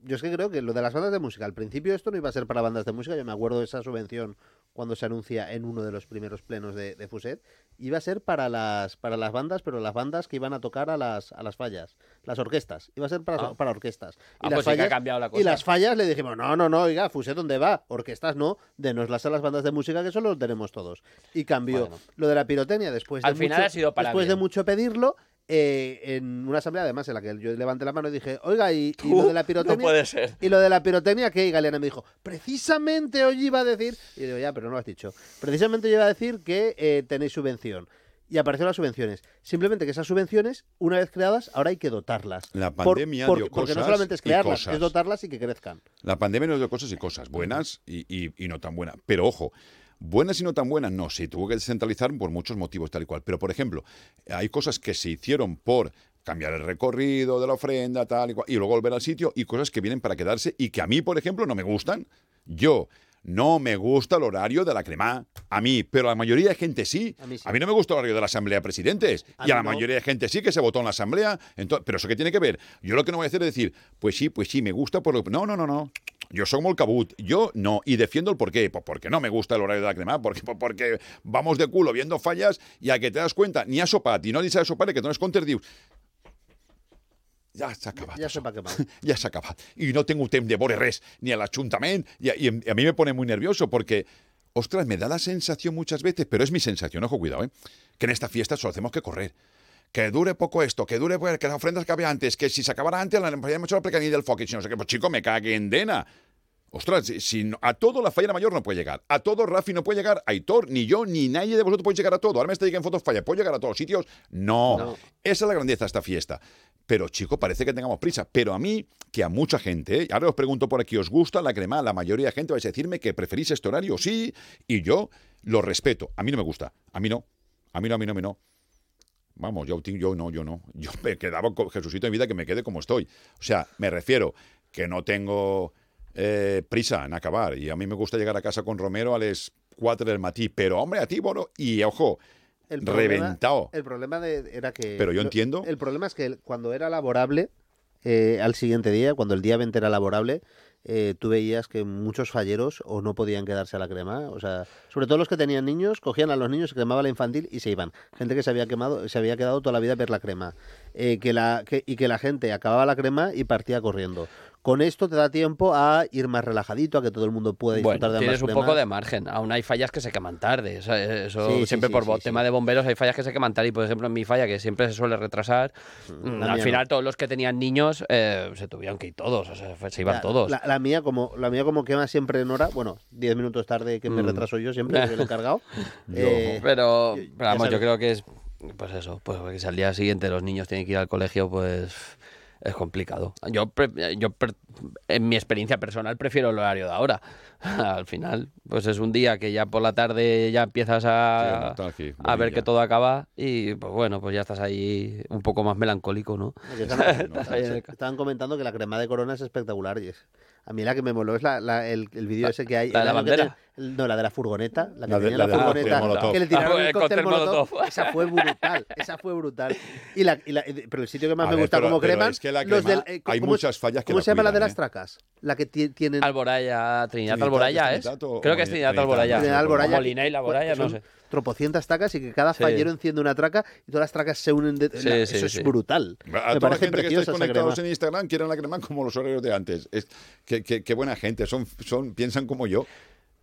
yo es que creo que lo de las bandas de música, al principio esto no iba a ser para bandas de música, yo me acuerdo de esa subvención cuando se anuncia en uno de los primeros plenos de, de Fuset, iba a ser para las para las bandas, pero las bandas que iban a tocar a las a las fallas, las orquestas, iba a ser para, Ah. para orquestas. Ah, y, pues las sí que ha fallas, cambiado la y cosa. las fallas le dijimos, no, no, no, oiga, Fuset, ¿dónde va? Orquestas no, denoslas a las bandas de música que eso lo tenemos todos. Y cambió Bueno. lo de la pirotecnia después de Al final mucho, ha sido para después de mucho pedirlo. Eh, en una asamblea además en la que yo levanté la mano y dije, oiga, y, lo de la pirotecnia. No puede ser. Y lo de la pirotecnia, que Galeana me dijo, precisamente hoy iba a decir, y yo digo, ya, pero no lo has dicho, precisamente yo iba a decir que eh, tenéis subvención. Y aparecieron las subvenciones. Simplemente que esas subvenciones, una vez creadas, ahora hay que dotarlas. La Por- pandemia por- dio Porque no cosas solamente es y crearlas, cosas. es dotarlas y que crezcan. La pandemia nos dio cosas y cosas, buenas y, y- y no tan buenas. Pero ojo, buenas y no tan buenas, no, se tuvo que descentralizar por muchos motivos tal y cual. Pero, por ejemplo, hay cosas que se hicieron por cambiar el recorrido de la ofrenda, tal y cual, y luego volver al sitio, y cosas que vienen para quedarse y que a mí, por ejemplo, no me gustan. Yo no me gusta el horario de la crema, a mí, pero a la mayoría de gente sí. A mí sí. no me gusta el horario de la Asamblea de Presidentes, A y a la no. mayoría de gente sí que se votó en la Asamblea. Entonces, pero eso qué tiene que ver. Yo lo que no voy a hacer es decir, pues sí, pues sí, me gusta por lo que... No, no, no, no. Yo soy molt cabut. Yo no. Y defiendo el porqué. Pues porque no me gusta el horario de la crema. Porque, pues porque vamos de culo viendo fallas y a que te das cuenta, ni a sopat i no li saps sopar i que dones comptes dius ja s'ha acabat. Sepa qué mal. ja s'ha acabat. I no tengo temps de veure res, ni a l'Ajuntament, y, a- y a mí me pone muy nervioso porque, ostras, me da la sensación muchas veces, pero es mi sensación, ojo, cuidado, ¿eh? que en esta fiesta solo hacemos que correr. Que dure poco esto, que dure, pues, que las ofrendas acabe antes, que si se acabara antes, la podríamos hecho la precanía del sé qué, pues chico, me cague en dena. Ostras, si, si no- a todo la falla mayor no puede llegar. A todo Rafi no puede llegar. Aitor, ni yo, ni nadie de vosotros puede llegar a todo. Ahora me está en fotos falla. ¿Puedo llegar a todos los sitios? No. No. Esa es la grandeza de esta fiesta. Pero, chico, parece que tengamos prisa. Pero a mí, que a mucha gente, ¿eh? ahora os pregunto por aquí, ¿os gusta la crema? La mayoría de gente vais a decirme que preferís este horario, sí, y yo lo respeto. A mí no me gusta. A mí no. A mí no, a mí no, a mí no. Vamos, yo, yo no, yo no. Yo me quedaba con Jesucito en vida que me quede como estoy. O sea, me refiero que no tengo eh, prisa en acabar. Y a mí me gusta llegar a casa con Romero a las 4 del matí. Pero, hombre, a ti, Boro, y ojo, El problema- reventado. El problema de- era que... Pero yo lo- entiendo. El problema es que cuando era laborable, eh, al siguiente día, cuando el día 20 era laborable, eh, tú veías que muchos falleros o no podían quedarse a la crema. O sea, sobre todo los que tenían niños, cogían a los niños, se quemaba la infantil y se iban. Gente que se había quemado, se había quedado toda la vida a ver la crema. Eh, que la, que- y que la gente acababa la crema y partía corriendo. Con esto te da tiempo a ir más relajadito, a que todo el mundo pueda disfrutar Bueno, de tienes un poco de margen. Aún hay fallas que se queman tarde. Eso, eso Sí, siempre sí, por sí, sí. tema de bomberos hay fallas que se queman tarde. Y por ejemplo, en mi falla, que siempre se suele retrasar, mm, la al final no. todos los que tenían niños eh, se tuvieron que ir todos. O sea, se iban La- todos. La, la mía como la mía como quema siempre en hora, bueno, 10 minutos tarde que me Mm. retraso yo siempre, porque lo he cargado. Yo- Eh, Pero, pero vamos, yo creo que es, pues eso, pues que si al día siguiente los niños tienen que ir al colegio, pues es complicado. Yo, pre- yo pre- en mi experiencia personal prefiero el horario de ahora. al final, pues es un día que ya por la tarde ya empiezas Sí, a, a ver que todo acaba y pues bueno, pues ya estás ahí un poco más melancólico, ¿no? estaban, comentando que la crema de corona es espectacular. Y es- a mí la que me moló es la, la- el, el vídeo ese que hay. la la bandera. No, la de la furgoneta. La que La de- tenía la la, furgoneta. Molotov. Que le tiraron Ah, el el cóctel molotov. Molotov. Esa fue brutal. Esa fue brutal. Y la, y la- pero el sitio que más A me ver, gusta pero- como pero creman. es que la los crema, del- eh, hay ¿cómo- muchas fallas que ¿Cómo la se llama la de las ¿eh? tracas? La que ti- tienen. Alboraya, Trinidad Trinidad, Alboraya, ¿es Creo que es Trinidad? Alboraya. Trinidad Alboraya. Molina y la Alboraya, no son sé. Tropocientas tacas y que cada Sí. fallero enciende una traca y todas las tracas se unen. De, Sí, la- sí, eso sí. es brutal. A me toda la parece gente que estáis conectados crema. en Instagram quieren la crema como los horarios de antes. Es, que, que- que buena gente, son, son, piensan como yo.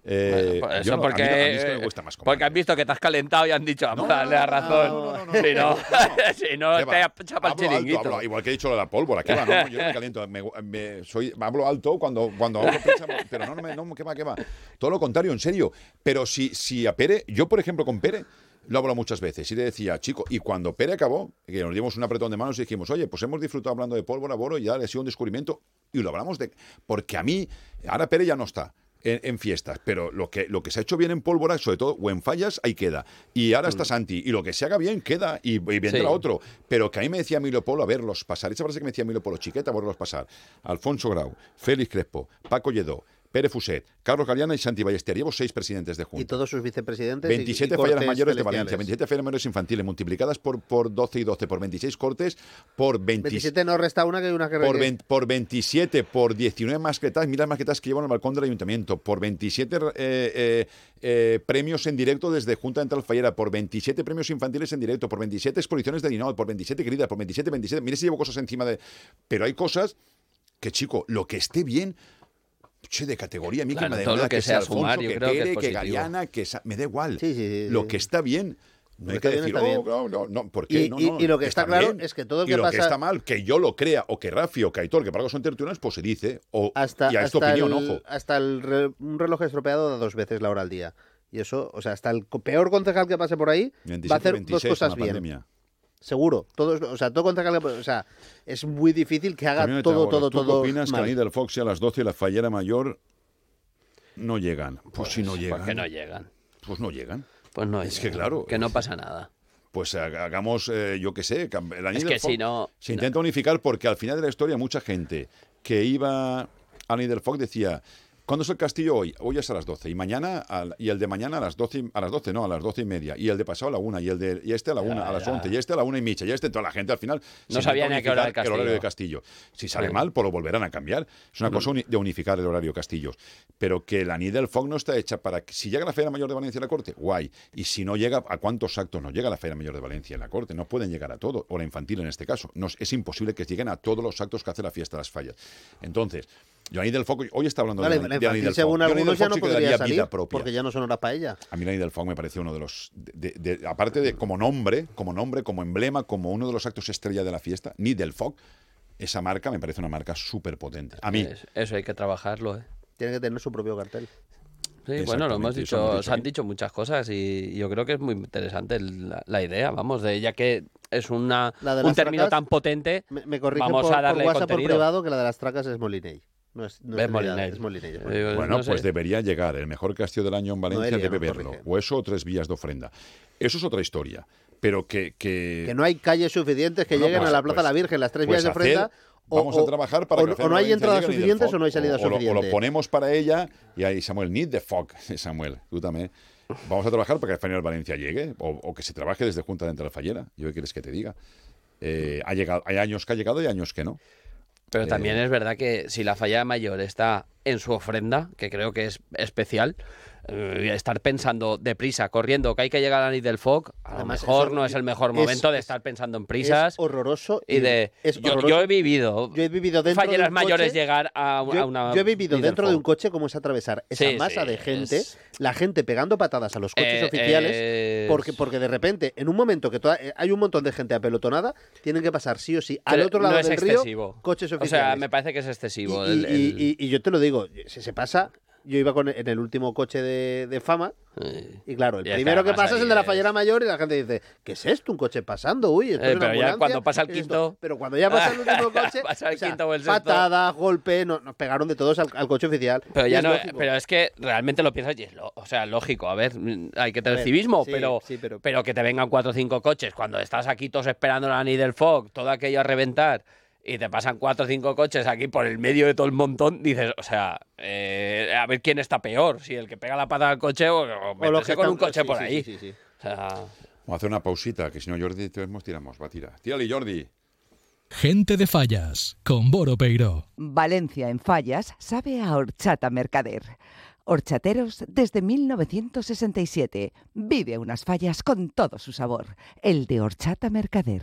Eh, Bueno, yo eso no- a mí porque, no- a mí es que me gusta más como porque han visto que te has calentado y han dicho, vamos No, a darle no, razón. no, no, no, no, si no, no, no. si no ¿Qué te va? chapa el Hablo alto, chiringuito. hablo- igual que he dicho lo de la pólvora, ¿qué va? No, yo no me caliento, me, me- soy, hablo alto cuando, cuando hablo prisa, pero no, no, me, no, ¿qué va, qué va? Todo lo contrario, en serio. Pero si, si a Pere, yo por ejemplo con Pere, lo hablo muchas veces y le decía, chico, y cuando Pere acabó, que nos dimos un apretón de manos y dijimos, oye, pues hemos disfrutado hablando de pólvora, Boro, y ya le ha sido un descubrimiento, y lo hablamos de... Porque a mí, ahora Pere ya no está, en, en fiestas, pero lo que, lo que se ha hecho bien en pólvora, sobre todo, o en fallas, ahí queda. Y ahora está Santi, y lo que se haga bien queda, y, y vendrá Sí. otro. Pero que a mí me decía Emilio Polo a verlos pasar. Esa frase que me decía Emilio Polo, chiqueta, a verlos pasar. Alfonso Grau, Félix Crespo, Paco Lledó, Pérez Fuset, Carlos Galeana y Santi Ballester. Llevo seis presidentes de Y Junta. todos sus vicepresidentes. y- 27 y fallas cortes mayores de. Valencia, 27 fallas mayores infantiles, multiplicadas por, por 12 y 12, por 26 cortes, por 20 27 no resta una que hay una que por, que- 20 por 27, por 19 masquetas, mira las masquetas que llevan al balcón del ayuntamiento, por 27 eh, eh, eh, premios en directo desde Junta Central Fallera, por 27 premios infantiles en directo, por 27 exposiciones de Dinot, por 27 queridas, por 27, 27. Mira si llevo cosas encima de. Pero hay cosas que, chico, lo que esté bien. Che, de categoría, a mí Claro, que me da lo igual que sea Alfonso, sumar, yo que que Pere, que positivo. Galeana, que Sa- me da igual. Sí, sí, sí, Lo sí. que está bien. No Lo hay que que está bien decir, está oh, no, no, no, ¿por qué? Y- No, y- no, y lo que está claro es que todo el y que lo que pasa- está mal, que yo lo crea, o que Rafi, o que Aitor, que para algo son tertulianos, pues se dice. O, hasta, y a esta hasta opinión, el, ojo. hasta el re- un reloj estropeado da dos veces la hora al día. Y eso, o sea, hasta el peor concejal que pase por ahí 27, va a hacer 26 dos cosas bien. pandemia. Seguro. Todos, o sea, todo que, o sea, es muy difícil que haga te todo, todo, ¿Tú qué todo opinas que mal. la Nid del Fox y a las 12 y la fallera mayor no llegan? Pues, si no llegan. ¿Por qué no llegan? Pues no llegan. Pues no Es que claro, Que no pasa nada. Pues ha- hagamos, eh, yo qué sé, la Nid Es del que Fox si no- Se no. intenta unificar porque al final de la historia mucha gente que iba a la Nid del Fox decía... ¿Cuándo es el castillo hoy? Hoy es a las 12. Y mañana, al- y el de mañana a las 12, y- a las 12, no, a las 12 y media. Y el de pasado a la 1. Y el de y este a la 1, a las ya. 11. Y este a la 1 y media. Y este, toda la gente al final. se sabía ni a qué hora el horario de castillo. Si sale Sí. mal, pues lo volverán a cambiar. Es una cosa uni- de unificar el horario castillos. Pero que la Nid del Foc no está hecha para que si llega la Feria Mayor de Valencia a la Corte, guay. Y si no llega, ¿a cuántos actos no llega la Feria Mayor de Valencia en la Corte? No pueden llegar a todo, o la infantil en este caso. No, es- imposible que lleguen a todos los actos que hace la fiesta de las fallas. Entonces, yo la Nid del Foc, hoy está hablando Vale, de, la la, de del según algunos, ya no sí podría salir porque ya no son horas para ella. A mí la Nid del Foc me parece uno de los, de- de- de- aparte de como nombre, como nombre, como emblema, como uno de los actos estrella de la fiesta, Nid del Foc, esa marca me parece una marca súper potente. A mí, Es- eso hay que trabajarlo, ¿eh? Tiene que tener su propio cartel. Sí, bueno, lo hemos dicho, se han dicho muchas cosas y yo creo que es muy interesante la, la idea, vamos, de ya que es una, un término tracas, tan potente, Me, me vamos por, a por privado que la de las tracas es Molinei. No es, no Es. Bueno, no sé. pues debería llegar. El mejor castillo del año en Valencia Noelia debe verlo. O eso o tres vías de ofrenda. Eso es otra historia. Pero que... que, Que no hay calles suficientes que Bueno, lleguen pues- a la Plaza pues- de la Virgen, las tres pues vías de ofrenda. o- Vamos a trabajar para o, que o no hay entradas suficientes o no hay salida o, lo- suficiente. O lo ponemos para ella y ahí Samuel, Need the Fog, Samuel, tú también. Vamos a trabajar para que el Final Valencia llegue o, o que se trabaje desde Junta de Entre Fallera. Yo qué quieres que te diga. Eh, ha llegado, hay años que ha llegado y años que no. Pero Eh, también es verdad que si la falla mayor está en su ofrenda, que creo que es especial, estar pensando deprisa, corriendo, que hay que llegar a Nid del Foc, a Además, lo mejor eso no es el mejor es- momento de es- estar pensando en prisas Es horroroso. y de... es yo, horroroso. yo he vivido, Yo he vivido dentro de un mayores coche- llegar a, Yo, a una... yo he vivido dentro de un coche cómo es atravesar esa Sí, masa sí, de gente, es- la gente pegando patadas a los coches Eh, oficiales, es- porque, porque de repente, en un momento que toda- eh, hay un montón de gente apelotonada, tienen que pasar sí o sí al otro lado no es del río coches O oficiales. sea, me parece que es excesivo. Y, el- y- el- y- y yo te lo digo, si se pasa, yo iba con, en el último coche de, de fama eh, y claro, el Y primero que pasa es el de la fallera mayor y la gente dice, ¿qué es esto? Un coche pasando, uy, esto Eh, es pero ya cuando pasa el ¿qué es esto?". quinto- Pero cuando ya pasa el último coche, Pasa el o sea, quinto o el sexto. patada, golpe, no- nos pegaron de todos al, al coche oficial. Pero ya es no, lógico. pero es que realmente lo piensas y es lo, o sea, lógico, a ver, hay que tener ver, civismo, sí, pero, sí, pero- pero que te vengan cuatro o cinco coches cuando estás aquí todos esperando la Nid del Fog, todo aquello a reventar y te pasan cuatro o cinco coches aquí por el medio de todo el montón, dices, o sea, eh, a ver quién está peor, si el que pega la pata al coche o, o O los meterse que con están- un coche sí, por sí, ahí. sí, sí, sí. O sea, Vamos a hacer una pausita, que si no Jordi tenemos, tiramos, va, tira. Tírale, Jordi. Gente de Fallas, con Boro Peiro. Valencia en Fallas sabe a horchata mercader. Horchateros desde 1967. Vive unas fallas con todo su sabor. El de horchata mercader.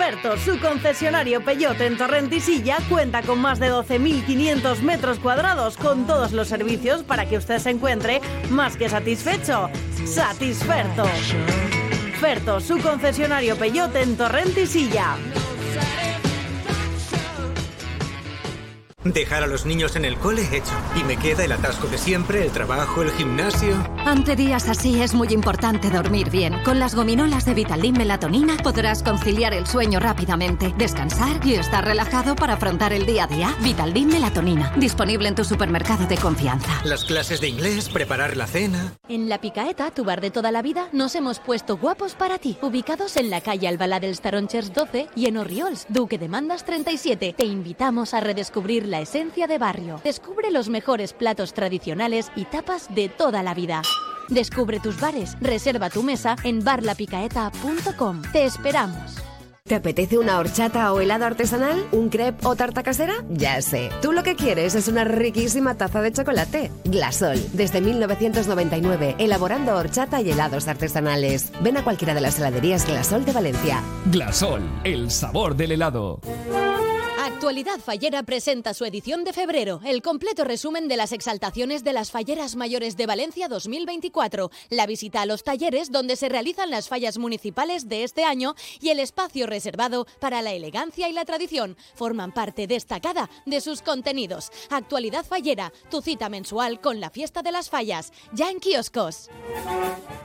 Ferto, su concesionario Peyote en Torrentisilla, cuenta con más de 12.500 metros cuadrados con todos los servicios para que usted se encuentre más que satisfecho. Satisferto. Ferto, su concesionario Peyote en Torrentisilla. Dejar a los niños en el cole hecho. Y me queda el atasco de siempre, el trabajo, el gimnasio. Ante días así es muy importante dormir bien. Con las gominolas de Vitaldin Melatonina podrás conciliar el sueño rápidamente, descansar y estar relajado para afrontar el día a día. Vitaldin Melatonina, disponible en tu supermercado de confianza. Las clases de inglés, preparar la cena. En La Picaeta, tu bar de toda la vida, nos hemos puesto guapos para ti. Ubicados en la calle Albalá del Staronchers 12 y en Orriols, Duque de Mandas 37. Te invitamos a redescubrir la esencia de barrio. Descubre los mejores platos tradicionales y tapas de toda la vida. Descubre tus bares, reserva tu mesa en barlapicaeta.com. Te esperamos. ¿Te apetece una horchata o helado artesanal? ¿Un crepe o tarta casera? Ya sé. Tú lo que quieres es una riquísima taza de chocolate. Glasol, desde 1999, elaborando horchata y helados artesanales. Ven a cualquiera de las heladerías Glasol de Valencia. Glasol, el sabor del helado. Actualidad Fallera presenta su edición de febrero, el completo resumen de las exaltaciones de las Falleras Mayores de Valencia 2024, la visita a los talleres donde se realizan las fallas municipales de este año y el espacio reservado para la elegancia y la tradición forman parte destacada de sus contenidos. Actualidad Fallera, tu cita mensual con la fiesta de las fallas, ya en kioscos.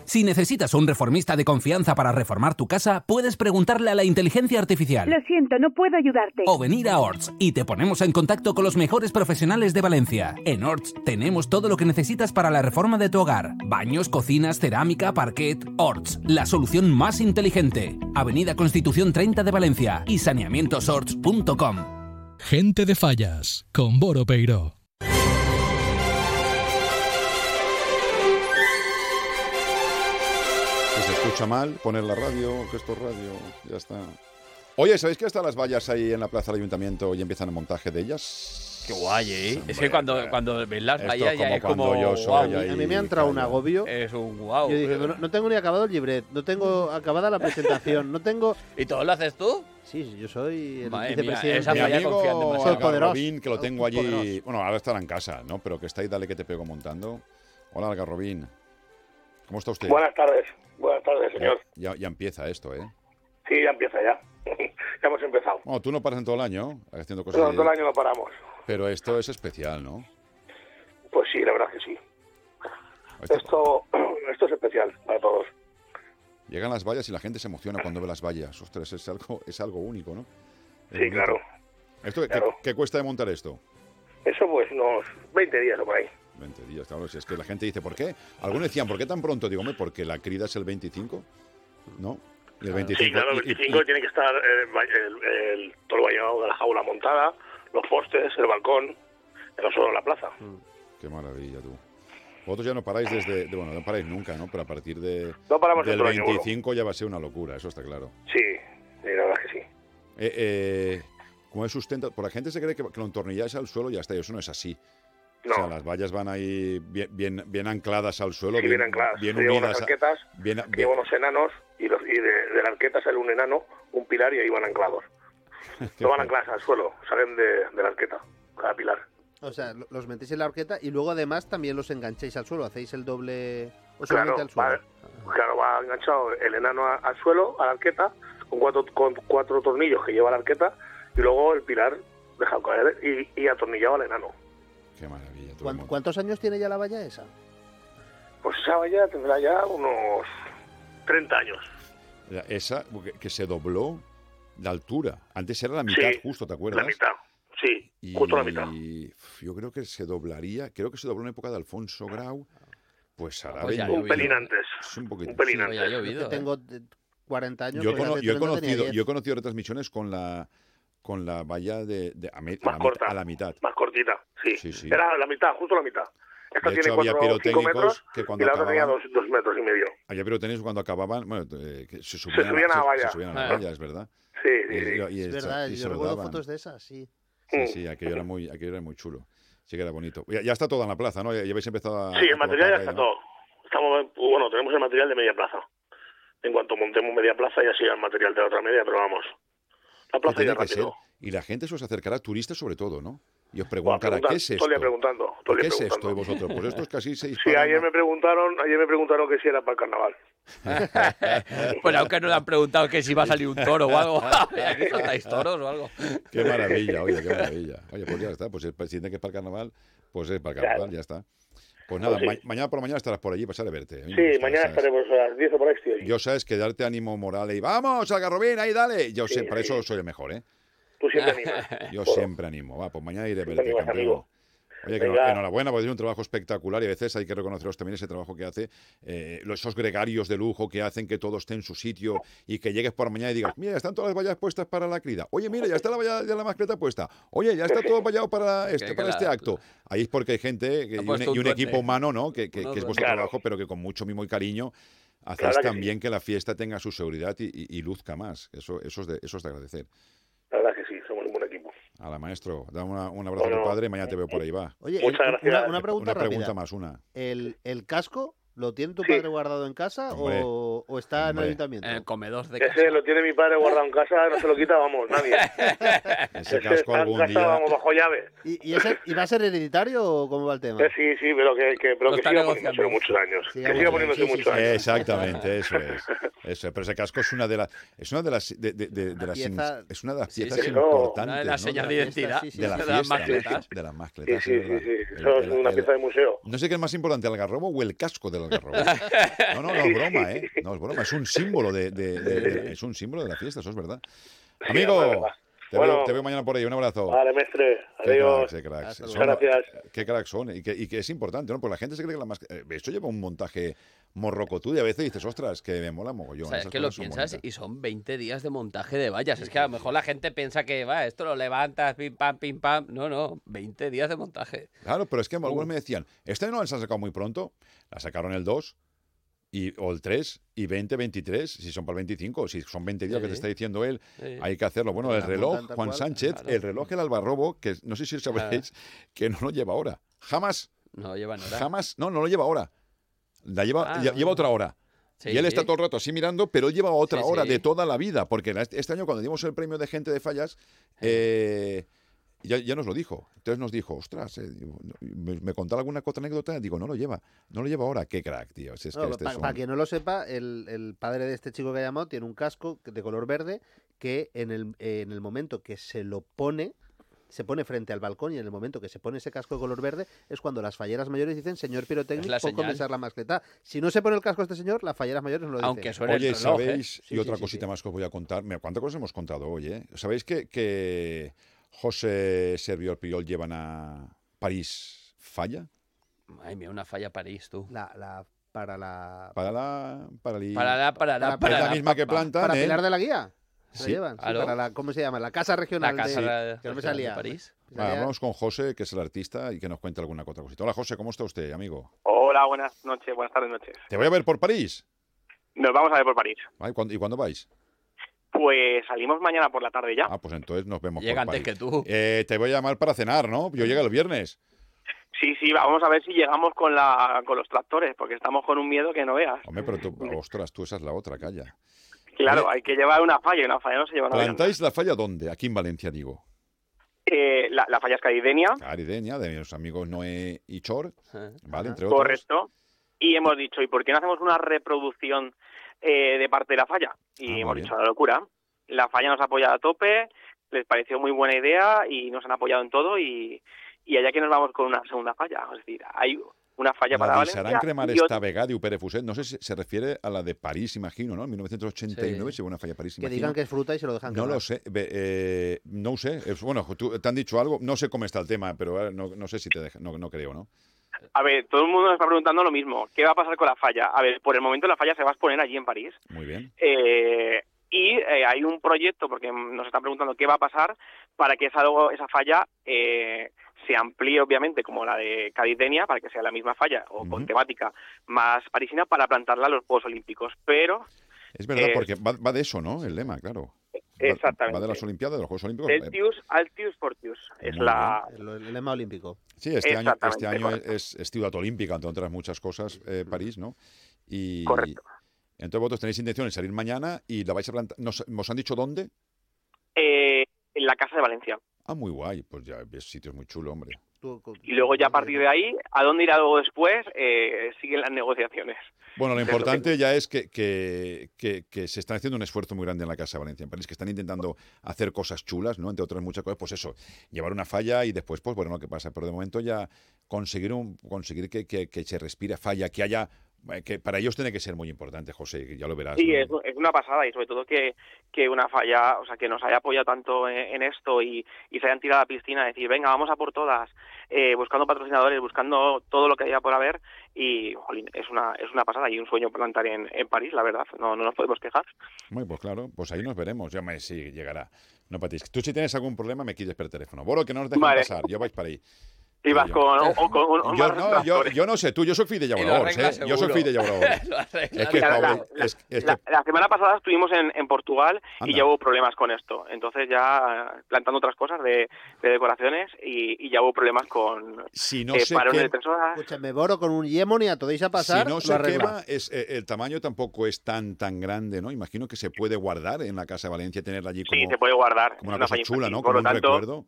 Si necesitas un reformista de confianza para reformar tu casa, puedes preguntarle a la inteligencia artificial. Lo siento, no puedo ayudarte. O venir a Orts y te ponemos en contacto con los mejores profesionales de Valencia. En Orts tenemos todo lo que necesitas para la reforma de tu hogar. Baños, cocinas, cerámica, parquet. Orts, la solución más inteligente. Avenida Constitución 30 de Valencia y saneamientosorts.com. Gente de fallas, con Boro Peiro. Si se escucha mal, poner la radio, que esto es radio, ya está. Oye, ¿sabéis que hasta las vallas ahí en la plaza del ayuntamiento y empiezan el montaje de ellas? Qué guay, ¿eh? Hombre, es que cuando, cuando ves las vallas ya como es cuando como. yo soy guau. ahí. A mí me ha entrado un agobio. Es un guau. Yo dije, no, no tengo ni acabado el libret, no tengo acabada la presentación, no tengo... ¿Y todo lo haces tú? Sí, yo soy el Madre mía, vicepresidente. esa Mi falla amigo. Soy poderoso. Algarrobín, que lo tengo allí... Poderoso. Bueno, ahora estará en casa, ¿no? Pero que está ahí, dale que te pego montando. Hola, Algarrobín. ¿Cómo está usted? Buenas tardes, buenas tardes, señor. Ya, ya empieza esto, ¿eh? Sí, ya empieza ya. Ya hemos empezado. Bueno, tú no paras en todo el año haciendo cosas No, ahí, todo el año no paramos. Pero esto es especial, ¿no? Pues sí, la verdad que sí. Esto- Esto, es especial para todos. Llegan las vallas y la gente se emociona cuando ve las vallas. Ostras, es algo, es algo único, ¿no? Es Sí, claro. ¿Esto, qué- Claro. ¿qué, cuesta de montar esto? Eso pues unos 20 días o por ahí. 20 días, claro. Si es que la gente dice, ¿por qué? Algunos decían, ¿por qué tan pronto? Digo, porque la crida es el 25, ¿no? Y el 25. Sí, claro, el y- y- 25 tiene que estar va- el, el, todo el vallado de la jaula montada, los postes, el balcón, no solo la plaza. Qué maravilla, tú. Vosotros ya no paráis desde, de- bueno, no paráis nunca, ¿no? Pero a partir de, No paramos del todo el año, 25 ya va a ser una locura, eso está claro. Sí, sí, la verdad que sí. Eh, eh, ¿Cómo es sustento? Por la gente se cree que, que lo entornilláis al suelo y ya está, y eso no es así. O sea, las vallas van ahí bien, bien, bien ancladas al suelo, Sí, bien ancladas. bien unidas. unas a- arquetas, bien, llevan unos enanos y, los, y de, de la arqueta sale un enano, un pilar y ahí van anclados. No van ancladas al suelo, salen de, de la arqueta, cada pilar. O sea, lo- los metéis en la horqueta y luego además también los engancháis al suelo, hacéis el doble... O Claro, al suelo. va, claro, va enganchado el enano a- al suelo, a la arqueta, con cuatro, con cuatro tornillos que lleva la arqueta, y luego el pilar dejado caer y, y atornillado al enano. Qué maravilla. tú, ¿Cuán- mon- ¿Cuántos años tiene ya la valla esa? Pues esa valla tendrá ya unos 30 años. la- Esa que, que se dobló de altura. Antes era la mitad Sí, justo, ¿te acuerdas? La mitad, sí, Y justo la mitad. yo creo que se doblaría, creo que se dobló en época de Alfonso Grau, pues hará Pues 20 Un pelín antes. es un poquito. Un pelín sí. antes. Ha llovido, Yo ¿eh? tengo eh, 40 años. Yo, pues cono- yo he 30 tenía conocido, 10. yo he conocido retransmisiones con la con la valla de, de- a, mi- a Más la, corta. mit- a la mitad. Más cortita, sí. Sí, sí. Era la mitad, justo la mitad. Esta De tiene hecho, había 4 o 5 pirotécnicos metros que y cuando la otra tenía acababan- 2 metros y medio. Había pirotécnicos cuando acababan, bueno, eh, que se subían, subían a la se- valla. Se subían a la Ah. valla, es verdad. Sí, sí, Y- sí. y- y Es esto- verdad, y se yo lo recuerdo daban. fotos de esas, sí. Sí, sí, aquello era muy, aquello era muy chulo. Sí que era bonito. Ya, ya está todo en la plaza, ¿no? Ya, ya habéis empezado a... Sí, el material ya está ahí, ¿no? todo. Estamos, bueno, tenemos el material de media plaza. En cuanto montemos media plaza ya sigue el material de la otra media, pero vamos. La plaza que ser. Y la gente se os acercará, turistas sobre todo, ¿no? Y os Bueno, preguntará, ¿qué es esto? preguntando. ¿Qué es esto? Y vosotros, pues esto es casi seis Sí, ayer me preguntaron, ayer me preguntaron que si era para el carnaval. Pues aunque no le han preguntado que si va a salir un toro o algo. Aquí soltáis toros o algo. Qué maravilla, oye, qué maravilla. Oye, pues ya está, pues si el presidente que es para el carnaval, pues es para el carnaval, ya está. Pues nada, Pues sí. ma- mañana por la mañana estarás por allí, pasaré a verte. A me Sí, gusta, mañana ¿sabes? estaremos a las 10 o por ahí estoy. Yo sabes que darte ánimo moral y vamos, Algarrobín, ahí dale. Yo sé, para eso soy el mejor, ¿eh? Tú siempre animas. Yo siempre animo. Va, pues mañana iré a verte, campeón. amigo. Oye, que Venga. enhorabuena, porque tiene un trabajo espectacular y a veces hay que reconoceros también ese trabajo que hace, eh, esos gregarios de lujo que hacen que todo esté en su sitio y que llegues por la mañana y digas, mira, están todas las vallas puestas para la crida. Oye, mira, ya está la valla de la mascleta puesta. Oye, ya está todo vallado para este, para este acto. Ahí es porque hay gente que- y un, y duende. equipo humano, ¿no? Que, que- es vuestro trabajo, pero que con mucho mimo y cariño hacéis Claro que también que la fiesta tenga su seguridad y, y- y luzca más. Eso, eso, es de, eso es de agradecer. La verdad que sí, somos un buen equipo. A la maestro, da una- un abrazo a tu padre y mañana te veo por ahí, va. Oye, Muchas el- gracias. Una, una pregunta Una pregunta rápida. más, una. ¿El, el casco lo tiene tu Sí. padre guardado en casa o, o está en Hombre. el ayuntamiento? En el comedor de casa. Ese lo tiene mi padre guardado en casa, no se lo quita, vamos, nadie. Ese casco en algún casa, día... vamos, bajo llave. ¿Y, y, ese- y va a ser hereditario o cómo va el tema? Eh, sí, sí, pero que, que, pero que siga poniéndose muchos años. Siga que siga poniéndose sí, sí, muchos sí. años. Exactamente, eso es. Eso es. Pero ese casco es una de las es una de las de, de- de- de las pieza- es una de las piezas sí. importantes Una de las ¿no? señas de, de la- identidad de de las mascletas. de las mascletas, sí, es sí, sí. El- Eso es una pieza de museo. no sé qué es más importante, el algarrobo o el casco del algarrobo. No, no, no es broma, ¿eh? No es broma, es un símbolo de, de- de- de- es un símbolo de la fiesta, eso es verdad. Amigo. Te, Bueno. veo, te veo mañana por ahí, un abrazo. Vale, mestre. Qué Adiós. cracks, qué cracks. Son-. Gracias. Qué cracks son. Y que, y que es importante, ¿no? Porque la gente se cree que la más... eh, Esto lleva un montaje morrocotudo y a veces dices, ostras, que me mola mogollón. O sea, es que lo piensas bonitas. y son 20 días de montaje de vallas. Es que a lo mejor la gente piensa que va, esto lo levantas, pim pam, pim pam. No, no, 20 días de montaje. Claro, pero es que algunos Uh. me decían, este no la han sacado muy pronto, la sacaron el 2 y, o el 3 y 20, 23, si son para el 25, si son 20 días que te está diciendo él, Sí. hay que hacerlo. Bueno, el reloj, Juan cual. Sánchez, Claro. el reloj el albarrobo, que no sé si sabréis, que no lo lleva ahora. Jamás, No llevan hora. jamás, no, no lo lleva ahora. La lleva, Ah, no. lleva otra hora. Sí, y él está todo el rato así mirando, pero él lleva otra Sí, hora sí. de toda la vida. Porque este año, cuando dimos el premio de gente de fallas, eh, ya, ya nos lo dijo. Entonces nos dijo, ostras, eh, me, me contaba alguna otra anécdota. Digo, no lo lleva, no lo lleva ahora. Qué crack, tío. Si es que No, este son- Para quien no lo sepa, el, el padre de este chico que ha llamado tiene un casco de color verde que en el, en el momento que se lo pone, se pone frente al balcón y en el momento que se pone ese casco de color verde es cuando las falleras mayores dicen, señor pirotécnico, señal. comenzar la mascleta. Si no se pone el casco este señor, las falleras mayores no lo dicen. Aunque suene el Oye, reloj, ¿eh? ¿sabéis? Sí, y sí, otra sí, cosita sí. más que os voy a contar. Mira, ¿cuántas cosas hemos contado hoy? Eh? ¿Sabéis que, que José Servio y Priol llevan a París falla? Ay, mira, una falla París, tú. La, la, para la... Para la. Para, la, para la, para- la la, misma que plantan. Para ¿eh? Pilar de la Guía. Se la Sí. llevan, sí, para la, ¿cómo se llama? La Casa Regional La casa de... de, que no me de salía. París. Me Va, salía- vamos con José, que es el artista, y que nos cuente alguna otra cosita. Hola, José, ¿cómo está usted, amigo? Hola, buenas noches, buenas tardes, noches. ¿Te voy a ver por París? Nos vamos a ver por París. Ay, ¿cuándo- ¿Y cuándo vais? Pues salimos mañana por la tarde ya. Ah, pues entonces nos vemos Llega por antes París. que tú. Eh, te voy a llamar para cenar, ¿no? Yo llego el viernes. Sí, sí, vamos a ver si llegamos con la con los tractores, porque estamos con un miedo que no veas. Hombre, pero tú, ostras, tú esa es la otra, calla. Claro, hay que llevar una falla, y una falla no se lleva una ¿Plantáis la falla dónde? Aquí en Valencia, digo. eh, la, la falla es caridenia, Carideña, de mis amigos Noé y Chor, Eh, ¿vale? Entre otros. correcto. Y hemos dicho, ¿y por qué no hacemos una reproducción eh, de parte de la falla? Y Ah, hemos bien. dicho, la locura. La falla nos ha apoyado a tope, les pareció muy buena idea y nos han apoyado en todo y, y allá que nos vamos con una segunda falla. Es decir, hay una falla para La Valencia Disarán Cremar y esta Vega de Upere Fuset, no sé si se refiere a la de París, imagino, ¿no? En 1989 Sí. se una falla a París, Que imagino. digan que es fruta y se lo dejan No lo sé, eh, no sé. Bueno, tú, te han dicho algo, no sé cómo está el tema, pero eh, no, no sé si te deja, no, no creo, ¿no? A ver, todo el mundo nos está preguntando lo mismo. ¿Qué va a pasar con la falla? A ver, por el momento la falla se va a exponer allí en París. Muy bien. Eh, y eh, hay un proyecto, porque nos están preguntando qué va a pasar para que esa, esa falla eh, se amplíe obviamente como la de Cádiz-Denia para que sea la misma falla o con temática más parisina para plantarla a los Juegos Olímpicos. Pero Es verdad, eh, porque va, va de eso, ¿no? El lema, claro. Exactamente. Va de las Olimpiadas, de los Juegos Olímpicos. Celtius, Altius, Fortius es Muy la El, el lema olímpico. Sí, este año, este año correcto. es, es ciudad olímpica, entre otras muchas cosas, eh, París, ¿no? Y, Correcto. Entonces vosotros tenéis intención de salir mañana y la vais a plantar. ¿Nos, ¿Nos han dicho dónde? eh, en la Casa de Valencia. Ah, muy guay. Pues ya ves sitios muy chulo, hombre. Y luego ya a partir de ahí, ¿a dónde irá luego después? Eh, siguen las negociaciones. Bueno, lo que- importante ya es que, que, que- que se está haciendo un esfuerzo muy grande en la Casa de Valencia, en París, que están intentando hacer cosas chulas, ¿no? Entre otras muchas cosas, pues eso, llevar una falla y después, pues bueno, lo que pasa. Pero de momento ya conseguir un, conseguir que, que- que se respire falla, que haya, que para ellos tiene que ser muy importante, José, ya lo verás. Sí, ¿no? es, es una pasada y sobre todo que, que una falla, o sea, que nos haya apoyado tanto en, en esto y, y se hayan tirado a la piscina a decir, venga, vamos a por todas, eh, buscando patrocinadores, buscando todo lo que haya por haber y, jolín, es una, es una pasada y un sueño plantar en, en París, la verdad, no, no nos podemos quejar. Muy, pues claro, pues ahí nos veremos. Ya me sí, llegará. No patéis. Tú si tienes algún problema me quites por teléfono. Boro, que no nos dejen Vale. pasar. Yo vais para ahí. Yo- con, o- o con un- un Yo, no, yo, no sé, tú, yo soy fui de Y lo llauradores, arregla ¿eh? Yo soy seguro. fui de llauradores. Lo arregla. Es que, La- la- Pablo, es, es La, que la semana pasada estuvimos en, en Portugal Anda. y ya hubo problemas con esto. Entonces ya plantando otras cosas de, de decoraciones y, y ya hubo problemas con si no eh, se parones quema- de personas. Escúchame, Boro, con un Yemoni a todéis a pasar. si no se quema, es, eh, el tamaño tampoco es tan tan grande, ¿no? Imagino que se puede guardar en la Casa de Valencia, tenerla allí como, Sí, se puede guardar. como una una cosa chula. ¿no? Por Como lo un tanto, recuerdo.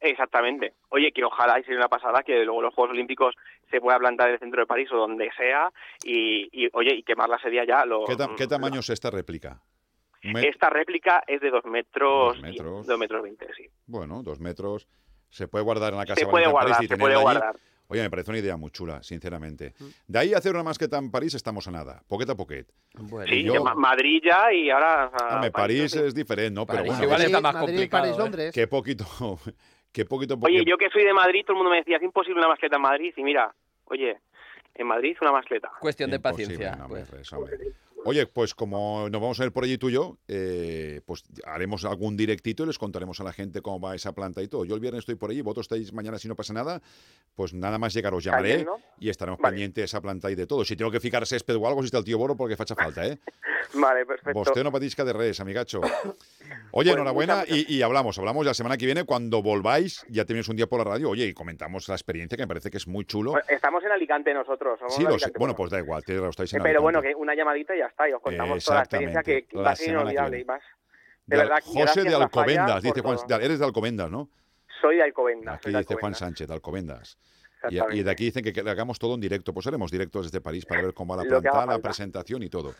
Exactamente. Oye, que ojalá y sería una pasada que luego los Juegos Olímpicos se pueda plantar en el centro de París o donde sea y, y, oye, y quemarla sería ya lo... ¿Qué, ta- qué tamaño es esta réplica? Met- Esta réplica es de dos metros, Dos metros. y- dos metros veinte, sí. Bueno, dos metros. Se puede guardar en la Casa Se de puede en París guardar, y se puede allí. guardar. Oye, me parece una idea muy chula, sinceramente. De ahí a hacer una masqueta en París estamos a nada, poquet a poquet. Sí, yo- Madrid ya y ahora... o sea, Hombre, París es diferente, ¿no? Pero bueno, igual es- está más Madrid, complicado. París, ¿eh? Londres. qué poquito, qué poquito. Oye, porque- yo que soy de Madrid, todo el mundo me decía, es imposible una mascleta en Madrid. Y mira, oye, en Madrid una mascleta. Cuestión de Imposible, paciencia. no, hombre, pues. hombre. Oye, pues como nos vamos a ver por allí tú y yo, eh, pues haremos algún directito y les contaremos a la gente cómo va esa planta y todo. Yo el viernes estoy por allí, vosotros estáis mañana si no pasa nada, pues nada más llegar os llamaré y estaremos Vale. pendientes de esa planta y de todo. Si tengo que ficar césped o algo, si está el tío Boro, porque facha falta, ¿eh? Vale, perfecto. Vostè no patisca de res, amigacho. Oye, Pues enhorabuena y, y hablamos, hablamos la semana que viene cuando volváis, ya tenéis un día por la radio, oye, y comentamos la experiencia que me parece que es muy chulo. Pues Estamos en Alicante nosotros. somos Sí, lo sé. Alicante, Bueno, pues da igual, estáis en Eh, Pero bueno, Alicante. que una llamadita ya está, y os contamos toda la experiencia que Exactamente, va la a ser semana que inolvidable. viene. Y más, De de Al- verdad, José de Alcobendas, dice Juan, todo. eres de Alcobendas, ¿no? Soy de Alcobendas. Aquí dice Juan. Sánchez, de Alcobendas. Y, de aquí dicen que, que le hagamos todo en directo. Pues haremos directos desde París para ver cómo va la que planta, la presentación y todo.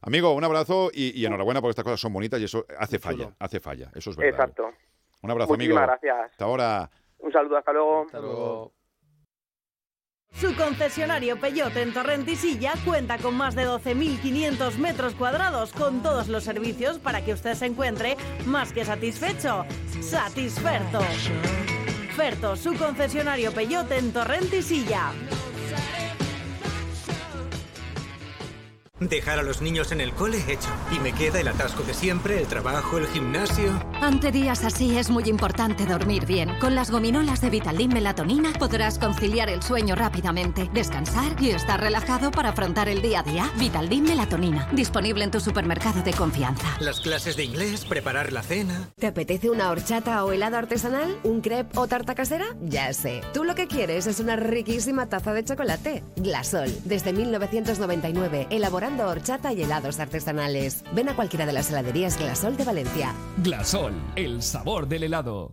Amigo, un abrazo y, y enhorabuena porque estas cosas son bonitas y eso hace chulo. falla, hace falla. Eso es verdad. Exacto. Un abrazo, amigo. Muchísimas gracias. Hasta ahora. Un saludo, hasta luego. Hasta luego. Su concesionario Peyote en Torrentisilla cuenta con más de 12.500 metros cuadrados con todos los servicios para que usted se encuentre más que satisfecho. Satisferto. Ferto, su concesionario Peyote en Torrentisilla. Dejar a los niños en el cole hecho. Y me queda el atasco de siempre, el trabajo, el gimnasio. Ante días así es muy importante dormir bien. Con las gominolas de Vitaldin Melatonina podrás conciliar el sueño rápidamente, descansar y estar relajado para afrontar el día a día. Vitaldin Melatonina, disponible en tu supermercado de confianza. Las clases de inglés, preparar la cena. ¿Te apetece una horchata o helado artesanal? ¿Un crepe o tarta casera? Ya sé. Tú lo que quieres es una riquísima taza de chocolate. Glasol, desde 1999, horchata y helados artesanales. Ven a cualquiera de las heladerías Glasol de Valencia. Glasol, el sabor del helado.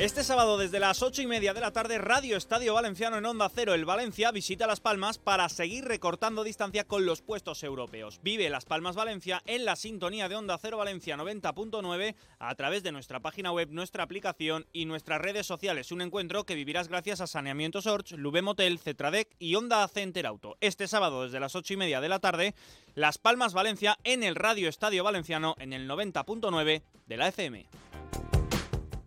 Este sábado desde las ocho y media de la tarde, Radio Estadio Valenciano en Onda Cero, el Valencia visita Las Palmas para seguir recortando distancia con los puestos europeos. Vive Las Palmas Valencia en la sintonía de Onda Cero Valencia 90.9 a través de nuestra página web, nuestra aplicación y nuestras redes sociales. Un encuentro que vivirás gracias a Saneamiento Sorge, Lube Motel, Cetradec y Onda Center Auto. Este sábado desde las ocho y media de la tarde, Las Palmas Valencia en el Radio Estadio Valenciano en el 90.9 de la FM.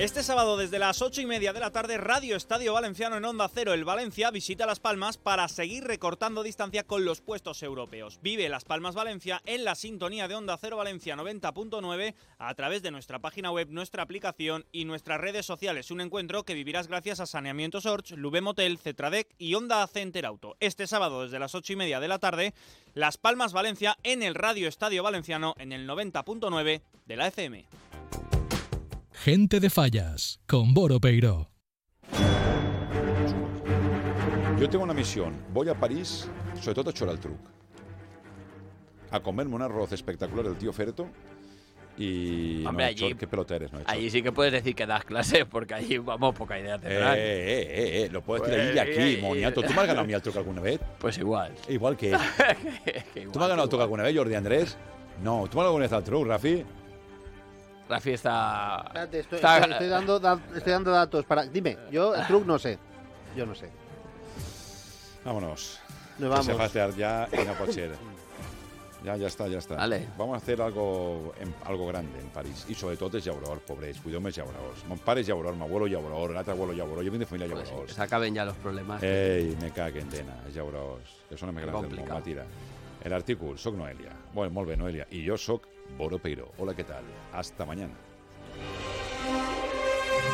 Este sábado desde las ocho y media de la tarde, Radio Estadio Valenciano en Onda Cero, el Valencia visita Las Palmas para seguir recortando distancia con los puestos europeos. Vive Las Palmas Valencia en la sintonía de Onda Cero Valencia 90.9 a través de nuestra página web, nuestra aplicación y nuestras redes sociales. Un encuentro que vivirás gracias a Saneamiento Sorge, Lube Motel, Cetradec y Onda Center Auto. Este sábado desde las ocho y media de la tarde, Las Palmas Valencia en el Radio Estadio Valenciano en el 90.9 de la FM. Gente de Fallas, con Boro Peiro. Yo tengo una misión. Voy a París, sobre todo a Choral Truc, a comerme un arroz espectacular del tío Ferto y... Hombre, no, allí- Chor, qué pelota eres, ¿no? Allí sí que puedes decir que das clases, porque allí, vamos, poca idea Eh, tendrán. eh, eh, eh, lo puedes decir Pues, allí y aquí, ahí- moniato. ¿Tú me has ganado a mí al truco alguna vez? Pues igual. Igual que él. ¿Tú me has ganado al truco alguna vez, Jordi Andrés? No, ¿tú me has ganado alguna vez al truco, Rafi? Rafi está... Espérate, estoy, está- estoy- estoy dando, da- estoy dando datos para. Dime, yo el truc no sé. Yo no sé. Vámonos. Nos Que se vamos. tard ya ser. Ya, ya está, ya está. Vale. Vamos a hacer algo, en- algo grande en París. Y sobre todo els llaurors, pobres. Cuideu més llaurors. Mon pare és llauror, mi abuelo llauror, l'altre abuelo llauror. Jo vinc de família Pues llaurors. que se acaben ya los problemas. Ei, me caguen, dena, els llaurors. Que són els més grans del món. Va, tira. L'artícul, soc Noelia. Bueno, molt bé, Noelia. I jo sóc Boro Peiro. Hola, què tal? Hasta mañana.